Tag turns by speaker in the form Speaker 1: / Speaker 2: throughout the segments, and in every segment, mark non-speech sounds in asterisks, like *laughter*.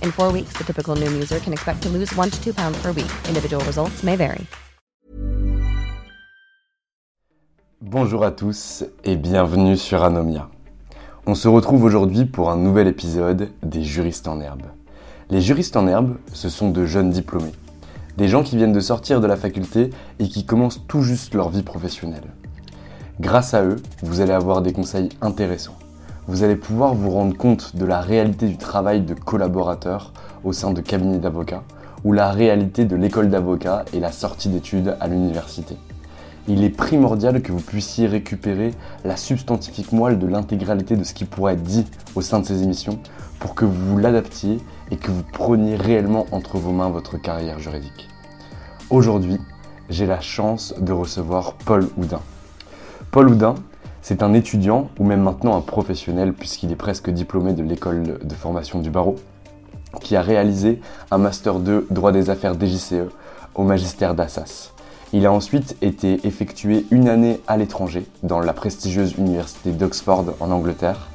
Speaker 1: In four weeks, the typical Noom user can expect to lose one to two pounds per week. Individual results may vary.
Speaker 2: Bonjour à tous et bienvenue sur Anomia. On se retrouve aujourd'hui pour un nouvel épisode des juristes en herbe. Les juristes en herbe, ce sont de jeunes diplômés. Des gens qui viennent de sortir de la faculté et qui commencent tout juste leur vie professionnelle. Grâce à eux, vous allez avoir des conseils intéressants. Vous allez pouvoir vous rendre compte de la réalité du travail de collaborateur au sein de cabinets d'avocats ou la réalité de l'école d'avocat et la sortie d'études à l'université. Il est primordial que vous puissiez récupérer la substantifique moelle de l'intégralité de ce qui pourrait être dit au sein de ces émissions pour que vous l'adaptiez et que vous preniez réellement entre vos mains votre carrière juridique. Aujourd'hui, j'ai la chance de recevoir Paul Houdin. Paul Houdin, c'est un étudiant ou même maintenant un professionnel puisqu'il est presque diplômé de l'école de formation du barreau, qui a réalisé un Master 2 droit des affaires DJCE au magistère d'Assas. Il a ensuite été effectué une année à l'étranger dans la prestigieuse université d'Oxford en Angleterre,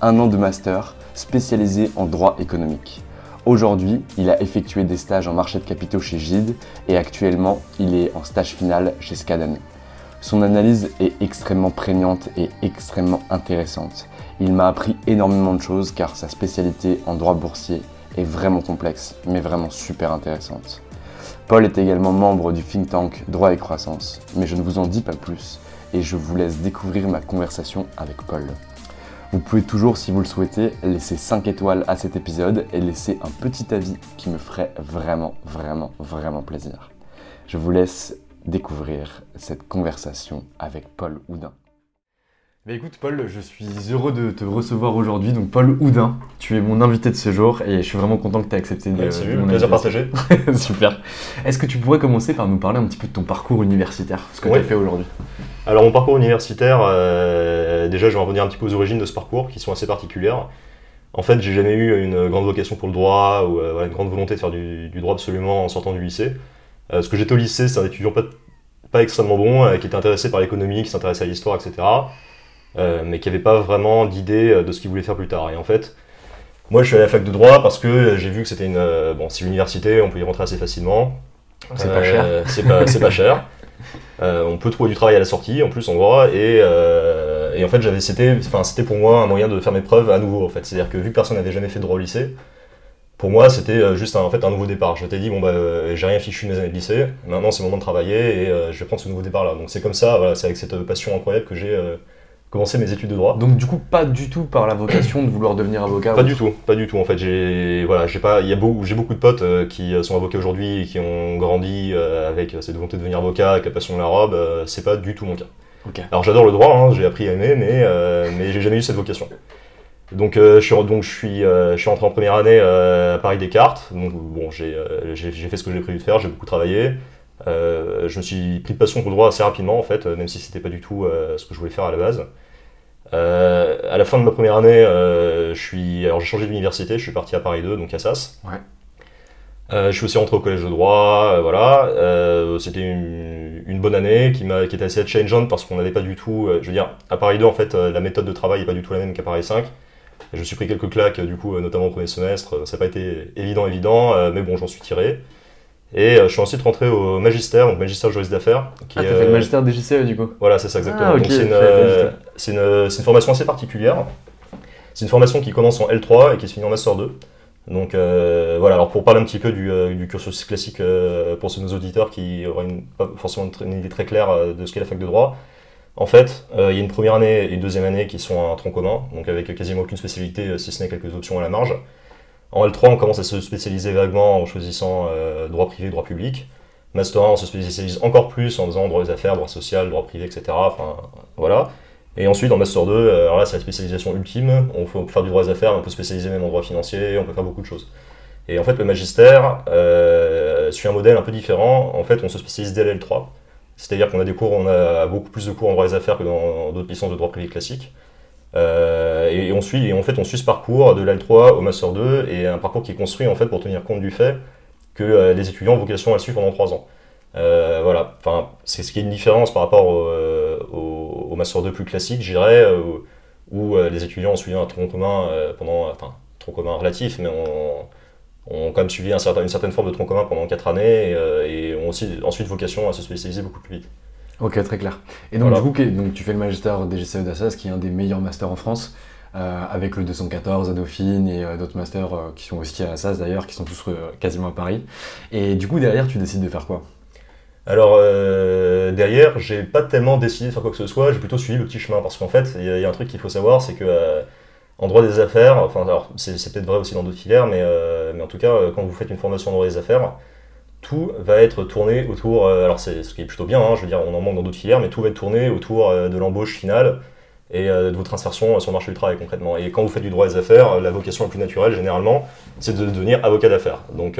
Speaker 2: un an de master spécialisé en droit économique. Aujourd'hui, il a effectué des stages en marché de capitaux chez Gide et actuellement, il est en stage final chez Scadane. Son analyse est extrêmement prégnante et extrêmement intéressante. Il m'a appris énormément de choses car sa spécialité en droit boursier est vraiment complexe, mais vraiment super intéressante. Paul est également membre du think tank Droit et Croissance, mais je ne vous en dis pas plus et je vous laisse découvrir ma conversation avec Paul. Vous pouvez toujours, si vous le souhaitez, laisser 5 étoiles à cet épisode et laisser un petit avis qui me ferait vraiment, vraiment, vraiment plaisir. Je vous laisse découvrir cette conversation avec Paul Houdin. Bah écoute Paul, je suis heureux de te recevoir aujourd'hui. Donc Paul Houdin, tu es mon invité de ce jour et je suis vraiment content que tu aies accepté de,
Speaker 3: Merci,
Speaker 2: de mon
Speaker 3: plaisir partagé. *laughs*
Speaker 2: Super. Est-ce que tu pourrais commencer par nous parler un petit peu de ton parcours universitaire, ce que
Speaker 3: Oui.
Speaker 2: tu as fait aujourd'hui?
Speaker 3: Alors mon parcours universitaire, euh, déjà je vais revenir un petit peu aux origines de ce parcours qui sont assez particulières. En fait, j'ai jamais eu une grande vocation pour le droit ou euh, une grande volonté de faire du, du droit absolument en sortant du lycée. Euh, ce que j'étais au lycée, c'est un étudiant pas, pas extrêmement bon, euh, qui était intéressé par l'économie, qui s'intéressait à l'histoire, etc. euh, mais qui n'avait pas vraiment d'idée euh, de ce qu'il voulait faire plus tard. Et en fait, moi je suis allé à la fac de droit parce que j'ai vu que c'était une, euh, bon, c'est une université, on peut y rentrer assez facilement.
Speaker 2: C'est pas cher.
Speaker 3: Euh, C'est pas, cher. Euh, on peut trouver du travail à la sortie, en plus en droit, et, euh, et en fait j'avais, c'était, enfin, c'était pour moi un moyen de faire mes preuves à nouveau. En fait, c'est-à-dire que vu que personne n'avait jamais fait de droit au lycée, pour moi c'était euh, juste un, en fait un nouveau départ. Je m'étais dit bon bah euh, j'ai rien fichu de mes années de lycée, maintenant c'est le moment de travailler et euh, je vais prendre ce nouveau départ là. Donc c'est comme ça, voilà, c'est avec cette passion incroyable que j'ai euh, commencé mes études de droit.
Speaker 2: Donc du coup, pas du tout par la vocation de vouloir devenir avocat
Speaker 3: Pas
Speaker 2: ou-
Speaker 3: du tout, pas du tout. En fait, j'ai voilà, j'ai pas, il y a beaucoup, j'ai beaucoup de potes euh, qui sont avocats aujourd'hui et qui ont grandi avec cette volonté de devenir avocat, avec la passion de la robe. c'est pas du tout mon cas. Alors j'adore le droit, hein, j'ai appris à aimer, mais mais j'ai jamais eu cette vocation. Donc, je suis, donc je, suis, je suis rentré en première année à Paris Descartes. Donc, bon, j'ai fait ce que j'ai prévu de faire, j'ai beaucoup travaillé. je me suis pris de passion pour le droit assez rapidement, en fait, même si c'était pas du tout ce que je voulais faire à la base. à la fin de ma première année, je suis, alors j'ai changé d'université, je suis parti à Paris 2, donc à SAS.
Speaker 4: Ouais.
Speaker 3: Euh, je suis aussi rentré au collège de droit, euh, voilà. Euh, c'était une, une, bonne année qui, m'a, qui était assez changeante parce qu'on n'avait pas du tout. je veux dire, à Paris 2, en fait, la méthode de travail n'est pas du tout la même qu'à Paris 5. Je me suis pris quelques claques, du coup, notamment au premier semestre. Ça n'a pas été évident, évident, mais bon, j'en suis tiré. Et je suis ensuite rentré au magistère, donc magistère juriste d'affaires.
Speaker 4: Qui ah, t'as fait le magistère des JCE du coup
Speaker 3: Voilà, c'est ça exactement. Ah, c'est, une, c'est, une, c'est une formation assez particulière. C'est une formation qui commence en L3 et qui se finit en Master 2. Donc euh, voilà, alors pour parler un petit peu du, euh, du cursus classique euh, pour nos auditeurs qui auraient une, pas forcément une, idée très claire de ce qu'est la fac de droit, en fait, il y a une première année et une deuxième année qui sont un tronc commun, donc avec quasiment aucune spécialité, si ce n'est quelques options à la marge. En L3, on commence à se spécialiser vaguement en choisissant droit privé, droit public. Master 1, on se spécialise encore plus en faisant droit des affaires, droit social, droit privé, etc. Enfin, voilà. Et ensuite, en Master 2, euh, alors là, c'est la spécialisation ultime. On peut faire du droit des affaires, on peut spécialiser même en droit financier, on peut faire beaucoup de choses. Et en fait, le magistère euh, suit un modèle un peu différent. En fait, on se spécialise dès l'L3. C'est-à-dire qu'on a a beaucoup plus de cours en droit des affaires que dans d'autres licences de droit privé classique. Euh, et, on suit, et en fait, on suit ce parcours de l'L3 au Master 2, et un parcours qui est construit en fait pour tenir compte du fait que les étudiants ont vocation à le suivre pendant 3 ans. voilà, enfin, c'est ce qui est une différence par rapport au, Master 2 plus classique, j'irais, euh, où euh, les étudiants ont suivi un tronc commun euh, pendant, enfin, tronc commun relatif, mais on, ont quand même suivi un certain, une certaine forme de tronc commun pendant 4 années et, ont aussi ensuite vocation à se spécialiser beaucoup plus vite.
Speaker 4: Ok, très clair. Et donc, du coup, donc, tu fais le magistère DGCE d'Assas, qui est un des meilleurs masters en France, avec le 214 à Dauphine et d'autres masters qui sont aussi à Assas d'ailleurs, qui sont tous quasiment à Paris. Et du coup, derrière, tu décides de faire quoi?
Speaker 3: Alors euh, derrière, j'ai pas tellement décidé de faire quoi que ce soit, j'ai plutôt suivi le petit chemin parce qu'en fait, il y, a un truc qu'il faut savoir, c'est que euh, en droit des affaires, enfin alors c'est peut-être vrai aussi dans d'autres filières, mais, euh, mais en tout cas, quand vous faites une formation droit des affaires, tout va être tourné autour, alors c'est ce qui est plutôt bien, hein, je veux dire, on en manque dans d'autres filières, mais tout va être tourné autour de l'embauche finale et de votre insertion sur le marché du travail concrètement. Et quand vous faites du droit des affaires, la vocation la plus naturelle généralement, c'est de devenir avocat d'affaires. Donc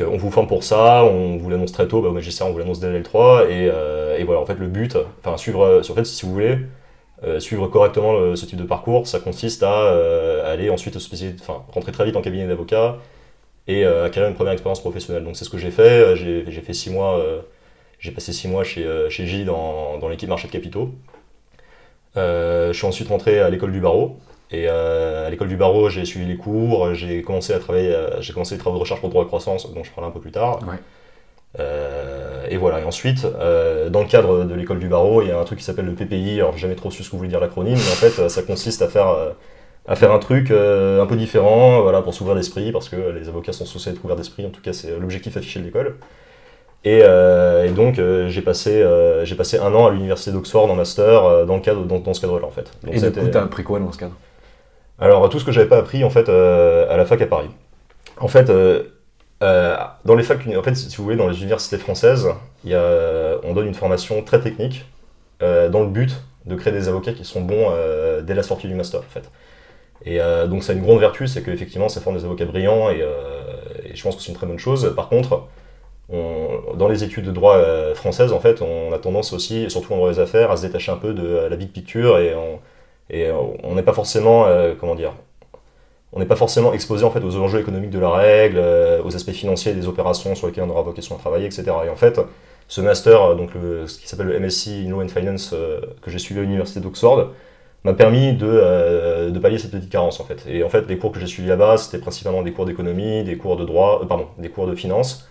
Speaker 3: euh, on vous forme pour ça, on vous l'annonce très tôt, bah, au magistère on vous l'annonce dès L3, euh, et, voilà, en fait le but, enfin suivre, euh, en fait si vous voulez, suivre correctement ce type de parcours, ça consiste à aller ensuite se enfin rentrer très vite en cabinet d'avocat et acquérir une première expérience professionnelle. Donc c'est ce que j'ai fait, j'ai fait six mois, j'ai passé six mois chez, chez J dans, dans l'équipe marché de capitaux. je suis ensuite rentré à l'école du barreau, et euh, à l'école du barreau, j'ai suivi les cours, j'ai commencé à travailler, euh, j'ai commencé les travaux de recherche pour droit de croissance, dont je parlerai un peu plus tard. Euh, et voilà. Et ensuite, dans le cadre de l'école du barreau, il y a un truc qui s'appelle le PPI. Alors, j'ai jamais trop su ce que voulait dire l'acronyme, mais en fait, ça consiste à faire à faire un truc un peu différent, voilà, pour s'ouvrir l'esprit, parce que les avocats sont censés être ouverts d'esprit. En tout cas, c'est l'objectif affiché de l'école. Et, donc, j'ai passé, j'ai passé un an à l'université d'Oxford en master dans, le cadre, dans, ce cadre-là, en fait.
Speaker 4: et du coup, t'as appris quoi dans ce cadre?
Speaker 3: Alors, tout ce que j'avais pas appris en fait euh, à la fac à Paris. En fait, euh, euh, dans les facs, en fait, si vous voulez, dans les universités françaises, a, on donne une formation très technique dans le but de créer des avocats qui sont bons dès la sortie du master, en fait. Et donc, ça a une grande vertu, c'est qu'effectivement, ça forme des avocats brillants et, je pense que c'est une très bonne chose. Par contre, dans les études de droit françaises, en fait, on a tendance aussi, surtout en droit des affaires, à se détacher un peu de la big picture et on, euh, n'est pas forcément, euh, comment dire, on n'est pas forcément exposé en fait aux enjeux économiques de la règle, euh, aux aspects financiers des opérations sur lesquelles on aura vocation à travailler, etc. Et en fait, ce master, donc ce qui s'appelle le MSc in Law and Finance que j'ai suivi à l'université d'Oxford, m'a permis de, de, pallier cette petite carence en fait. Et en fait, les cours que j'ai suivis là-bas, c'était principalement des cours d'économie, des cours de droit, pardon, des cours de finance.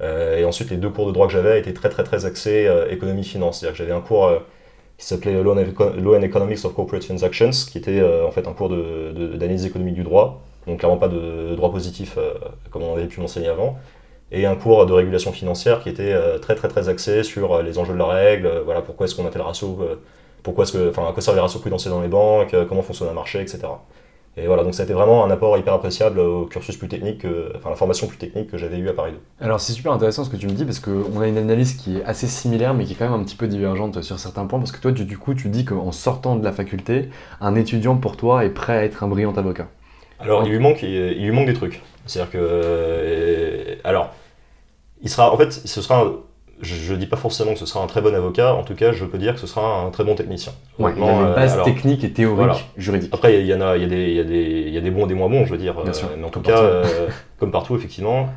Speaker 3: et ensuite, les deux cours de droit que j'avais étaient très très très axés économie-finance. C'est-à-dire que j'avais un cours qui s'appelait Law and Economics of Corporate Transactions, qui était euh, en fait un cours d'analyse de, économique du droit, donc clairement pas de, droit positif euh, comme on avait pu m'enseigner avant, et un cours de régulation financière qui était euh, très très très axé sur les enjeux de la règle, voilà pourquoi est-ce qu'on a tel ratio, pourquoi est-ce que, enfin à quoi servent les ratios prudentiels dans les banques, comment fonctionne un marché, etc. Et voilà, donc ça a été vraiment un apport hyper appréciable au cursus plus technique, que- enfin la formation plus technique que j'avais eue à Paris 2.
Speaker 4: Alors c'est super intéressant ce que tu me dis parce qu'on a une analyse qui est assez similaire mais qui est quand même un petit peu divergente sur certains points parce que toi tu- du coup tu dis qu'en sortant de la faculté, un étudiant pour toi est prêt à être un brillant avocat.
Speaker 3: Alors, il lui manque, il, il lui manque des trucs. C'est-à-dire que, euh, alors, il sera, en fait, ce sera, un- je, je dis pas forcément que ce sera un très bon avocat. En tout cas, je peux dire que ce sera un très bon technicien.
Speaker 4: Ouais, il
Speaker 3: Honnêtement,
Speaker 4: a les
Speaker 3: euh,
Speaker 4: bases
Speaker 3: alors,
Speaker 4: techniques et théoriques
Speaker 3: voilà.
Speaker 4: juridiques.
Speaker 3: Après, il y en a, il y a des, il y a des, il y a des bons et des moins bons, je veux dire.
Speaker 4: Bien
Speaker 3: euh,
Speaker 4: sûr,
Speaker 3: mais en tout cas, euh, comme partout, effectivement.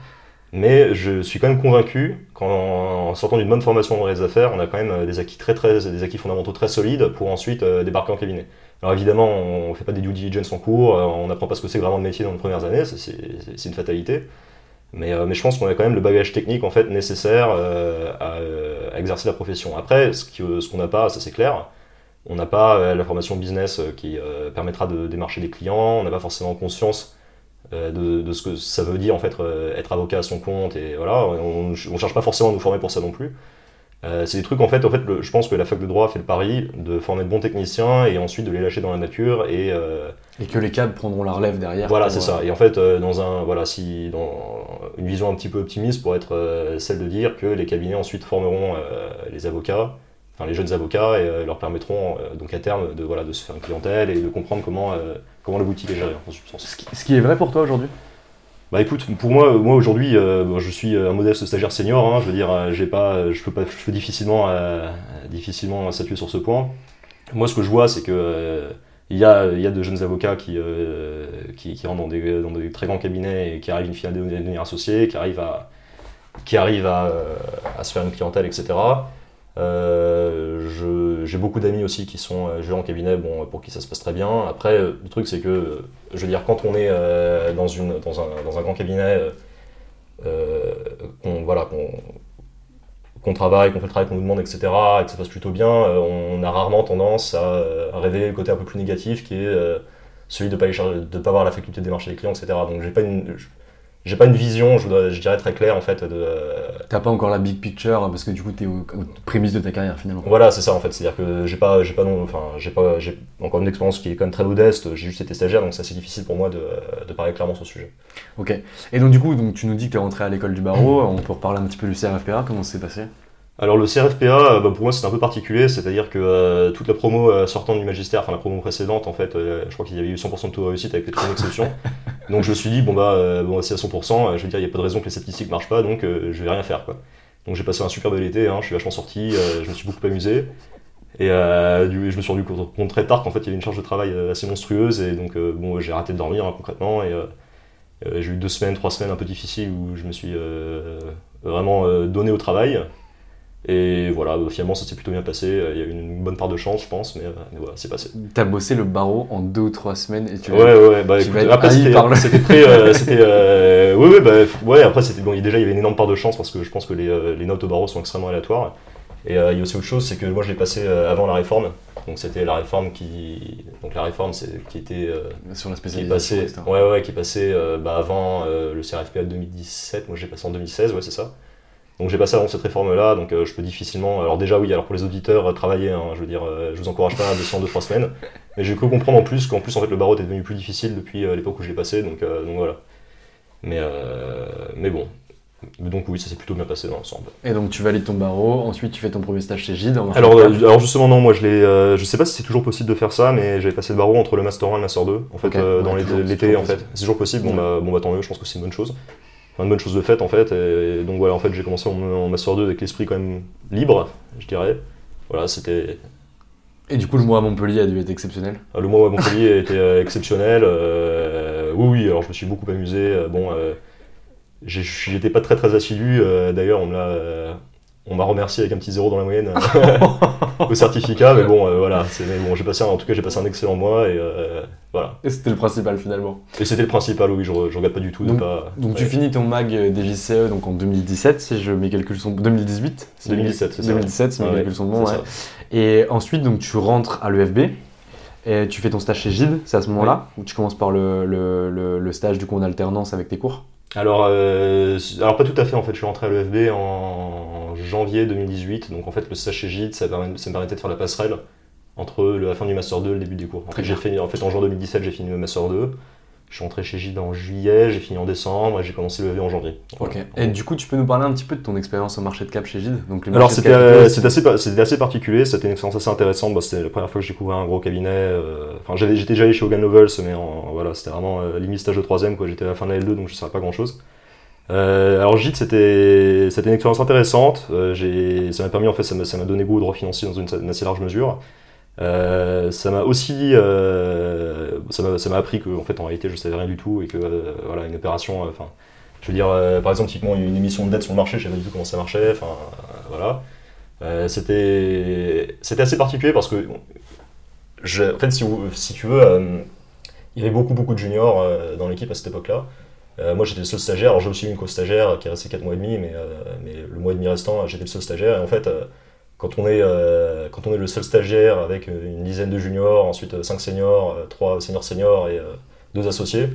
Speaker 3: Mais je suis quand même convaincu qu'en sortant d'une bonne formation dans les affaires, on a quand même euh, des acquis très, très, des acquis fondamentaux très solides pour ensuite euh, débarquer en cabinet. Alors évidemment, on fait pas des due diligence en cours, euh, on n'apprend pas ce que c'est vraiment le métier dans les premières années, c'est une fatalité. Mais, euh, mais je pense qu'on a quand même le bagage technique en fait nécessaire euh, à, euh, à exercer la profession. Après, ce qu'on n'a pas, ça c'est clair, on n'a pas la formation business qui permettra de démarcher des clients, on n'a pas forcément conscience de, ce que ça veut dire en fait être avocat à son compte et voilà, on, on cherche pas forcément à nous former pour ça non plus. Euh, c'est des trucs en fait, en fait le- je pense que la fac de droit fait le pari de former de bons techniciens et ensuite de les lâcher dans la nature et euh,
Speaker 4: Et que les cadres prendront la relève derrière.
Speaker 3: voilà, c'est
Speaker 4: euh,
Speaker 3: ça. Et en fait, euh, dans un, voilà, si dans une vision un petit peu optimiste, pour être euh, celle de dire que les cabinets ensuite formeront euh, les avocats, enfin les jeunes avocats, et euh, leur permettront euh, donc à terme de voilà de se faire une clientèle et de comprendre comment euh, comment la boutique est gérée en substance.
Speaker 4: Ce qui, ce qui est vrai pour toi aujourd'hui?
Speaker 3: Bah écoute, pour moi, moi aujourd'hui, euh, je suis un modeste stagiaire senior. hein, je veux dire, euh, j'ai pas, je peux pas, je peux difficilement, euh, difficilement s'appuyer sur ce point. Moi, ce que je vois, c'est que euh, y a, il y a de jeunes avocats qui, euh, qui, rentrent dans des, dans des très grands cabinets et qui arrivent une fois à devenir associés, qui arrivent à, qui à, euh, à se faire une clientèle, etc. Euh, j'ai beaucoup d'amis aussi qui sont euh, gérants en cabinet, bon, pour qui ça se passe très bien. Après, euh, le truc, c'est que, je veux dire, quand on est dans, une, dans, un, dans un grand cabinet, qu'on voilà, travaille, qu'on fait le travail qu'on nous demande, etc., et que ça passe plutôt bien, on a rarement tendance à, à révéler le côté un peu plus négatif qui est celui de ne pas, pas avoir la faculté de démarcher les clients, etc. Donc, j'ai pas. J'ai pas une vision, je, dirais très claire en fait de,
Speaker 4: T'as pas encore la big picture parce que du coup t'es aux, aux prémices de ta carrière finalement.
Speaker 3: Voilà, c'est ça en fait. C'est-à-dire que j'ai pas, j'ai pas non, enfin, j'ai pas, j'ai encore une expérience qui est quand même très modeste. J'ai juste été stagiaire, donc c'est assez difficile pour moi de, de parler clairement sur ce sujet.
Speaker 4: Ok. Et donc du coup, donc, tu nous dis que tu es rentré à l'école du barreau, on peut reparler un petit peu du CRFPA, comment ça s'est passé?
Speaker 3: Alors le CRFPA, euh, bah, pour moi c'est un peu particulier, c'est-à-dire que euh, toute la promo euh, sortant du magistère, enfin la promo précédente en fait, euh, je crois qu'il y avait eu 100% de taux de réussite avec quelques exceptions. *laughs* donc je me suis dit bon bah bon c'est à 100%, euh, je veux dire il n'y a pas de raison que les statistiques marchent pas, donc je vais rien faire quoi. Donc j'ai passé un super bel été, hein, je suis vachement sorti, je me suis beaucoup amusé. Et du- je me suis rendu compte très tard qu'en fait il y avait une charge de travail assez monstrueuse et donc bon j'ai arrêté de dormir hein, concrètement et j'ai eu deux semaines, trois semaines un peu difficiles où je me suis vraiment donné au travail. Et voilà, bah, finalement ça s'est plutôt bien passé. Euh, Il y a eu une bonne part de chance, je pense, mais, euh, mais voilà, c'est passé.
Speaker 4: T'as bossé le barreau en deux ou trois semaines et tu
Speaker 3: Ouais, ouais, ouais, bah
Speaker 4: tu
Speaker 3: écoute,
Speaker 4: vas être
Speaker 3: après c'était c'était très. euh, *laughs* euh, ouais, ouais, bah, ouais, après c'était bon, déjà il y avait une énorme part de chance parce que je pense que les, les notes au barreau sont extrêmement aléatoires. Et euh, il y a aussi autre chose, c'est que moi je l'ai passé avant la réforme. Donc c'était la réforme qui. Donc la réforme c'est, qui était.
Speaker 4: sur la
Speaker 3: qui est
Speaker 4: spécialisation.
Speaker 3: passé,
Speaker 4: etc.
Speaker 3: ouais, ouais, qui est passé euh, bah, avant le CRFPA de 2017. Moi, j'ai passé en 2016, ouais, c'est ça. Donc, j'ai passé avant cette réforme-là, donc euh, je peux difficilement. Alors, déjà, oui, alors pour les auditeurs, euh, travailler, hein, je veux dire, euh, je vous encourage pas à bosser en 2-3 semaines. Mais j'ai cru comprendre en plus qu'en plus, en fait, le barreau était devenu plus difficile depuis euh, l'époque où je l'ai passé, donc, donc voilà. Mais, mais bon. Donc, oui, ça s'est plutôt bien passé dans l'ensemble.
Speaker 4: Et donc tu valides ton barreau, ensuite tu fais ton premier stage chez Gide. en
Speaker 3: Alors, justement non, moi je l'ai, je sais pas si c'est toujours possible de faire ça, mais j'avais passé le barreau entre le master 1 et le master 2, en fait
Speaker 4: ouais,
Speaker 3: dans l'été- en fait. C'est toujours possible, bon,
Speaker 4: Ouais.
Speaker 3: bah, bon bah tant mieux, je pense que c'est une bonne chose. Enfin, une bonne chose de fait en fait, et, donc voilà en fait j'ai commencé en, en master 2 avec l'esprit quand même libre, je dirais. Voilà, c'était
Speaker 4: Et du coup le mois à Montpellier a dû être exceptionnel.
Speaker 3: euh, le mois à Montpellier *laughs* a été euh, exceptionnel. euh, oui, oui, alors je me suis beaucoup amusé. euh, bon, euh, j'étais pas très très assidu. D'ailleurs, on me l'a, on m'a remercié avec un petit zéro dans la moyenne euh, *laughs* au certificat. Mais bon, euh, voilà. mais bon, j'ai passé, un- en tout cas, j'ai passé un excellent mois et euh, voilà.
Speaker 4: Et c'était le principal finalement.
Speaker 3: Et c'était le principal. Oui, je, je regrette pas du tout de
Speaker 4: Donc-
Speaker 3: pas.
Speaker 4: Donc tu finis ton mag des JCE donc en 2017 si je mes calculs sont 2018 si
Speaker 3: 2017, c'est ça.
Speaker 4: 2017 si mes calculs sont bons ouais. Et ensuite donc tu rentres à l'EFB et tu fais ton stage chez Gide, c'est à ce moment-là où tu commences par le, le, le, le stage du coup en alternance avec tes cours.
Speaker 3: Alors, euh, alors pas tout à fait en fait, je suis rentré à l'EFB en janvier 2018, donc en fait le stage chez Gide ça, permet- ça me permettait de faire la passerelle entre la fin du Master 2 et le début des cours. En fait, j'ai fait, en fait, en juin 2017, j'ai fini le Master 2. Je suis rentré chez Gide en juillet, j'ai fini en décembre et j'ai commencé le EV en janvier.
Speaker 4: Ok. Et du coup, tu peux nous parler un petit peu de ton expérience au marché de cap chez Gide Donc,
Speaker 3: Alors, c'était euh, c'était assez, particulier, c'était une expérience assez intéressante. Bah, c'était la première fois que j'ai découvert un gros cabinet. euh, Enfin, j'avais- j'étais déjà allé chez Hogan Novels, mais en- voilà, c'était vraiment euh, limite stage de troisième. J'étais à la fin de la L2, donc je ne savais pas grand chose. alors, Gide, c'était c'était une expérience intéressante. Euh, ça m'a permis, en fait, ça m'a ça m'a donné goût au droit financier dans une, une assez large mesure. Euh, ça m'a aussi, euh, ça m'a appris que en fait en réalité je savais rien du tout et que euh, voilà une opération, euh, enfin je veux dire par exemple typiquement une émission de dette sur le marché, je savais pas du tout comment ça marchait, enfin voilà. C'était c'était assez particulier parce que en fait si, tu veux, il y avait beaucoup beaucoup de juniors dans l'équipe à cette époque-là. Moi j'étais le seul stagiaire, alors j'ai aussi eu une co-stagiaire qui est restée 4 mois et demi, mais, mais le mois et demi restant j'étais le seul stagiaire et en fait quand on est euh, quand on est le seul stagiaire avec euh, une dizaine de juniors, ensuite 5 seniors, 3 seniors seniors et 2 associés,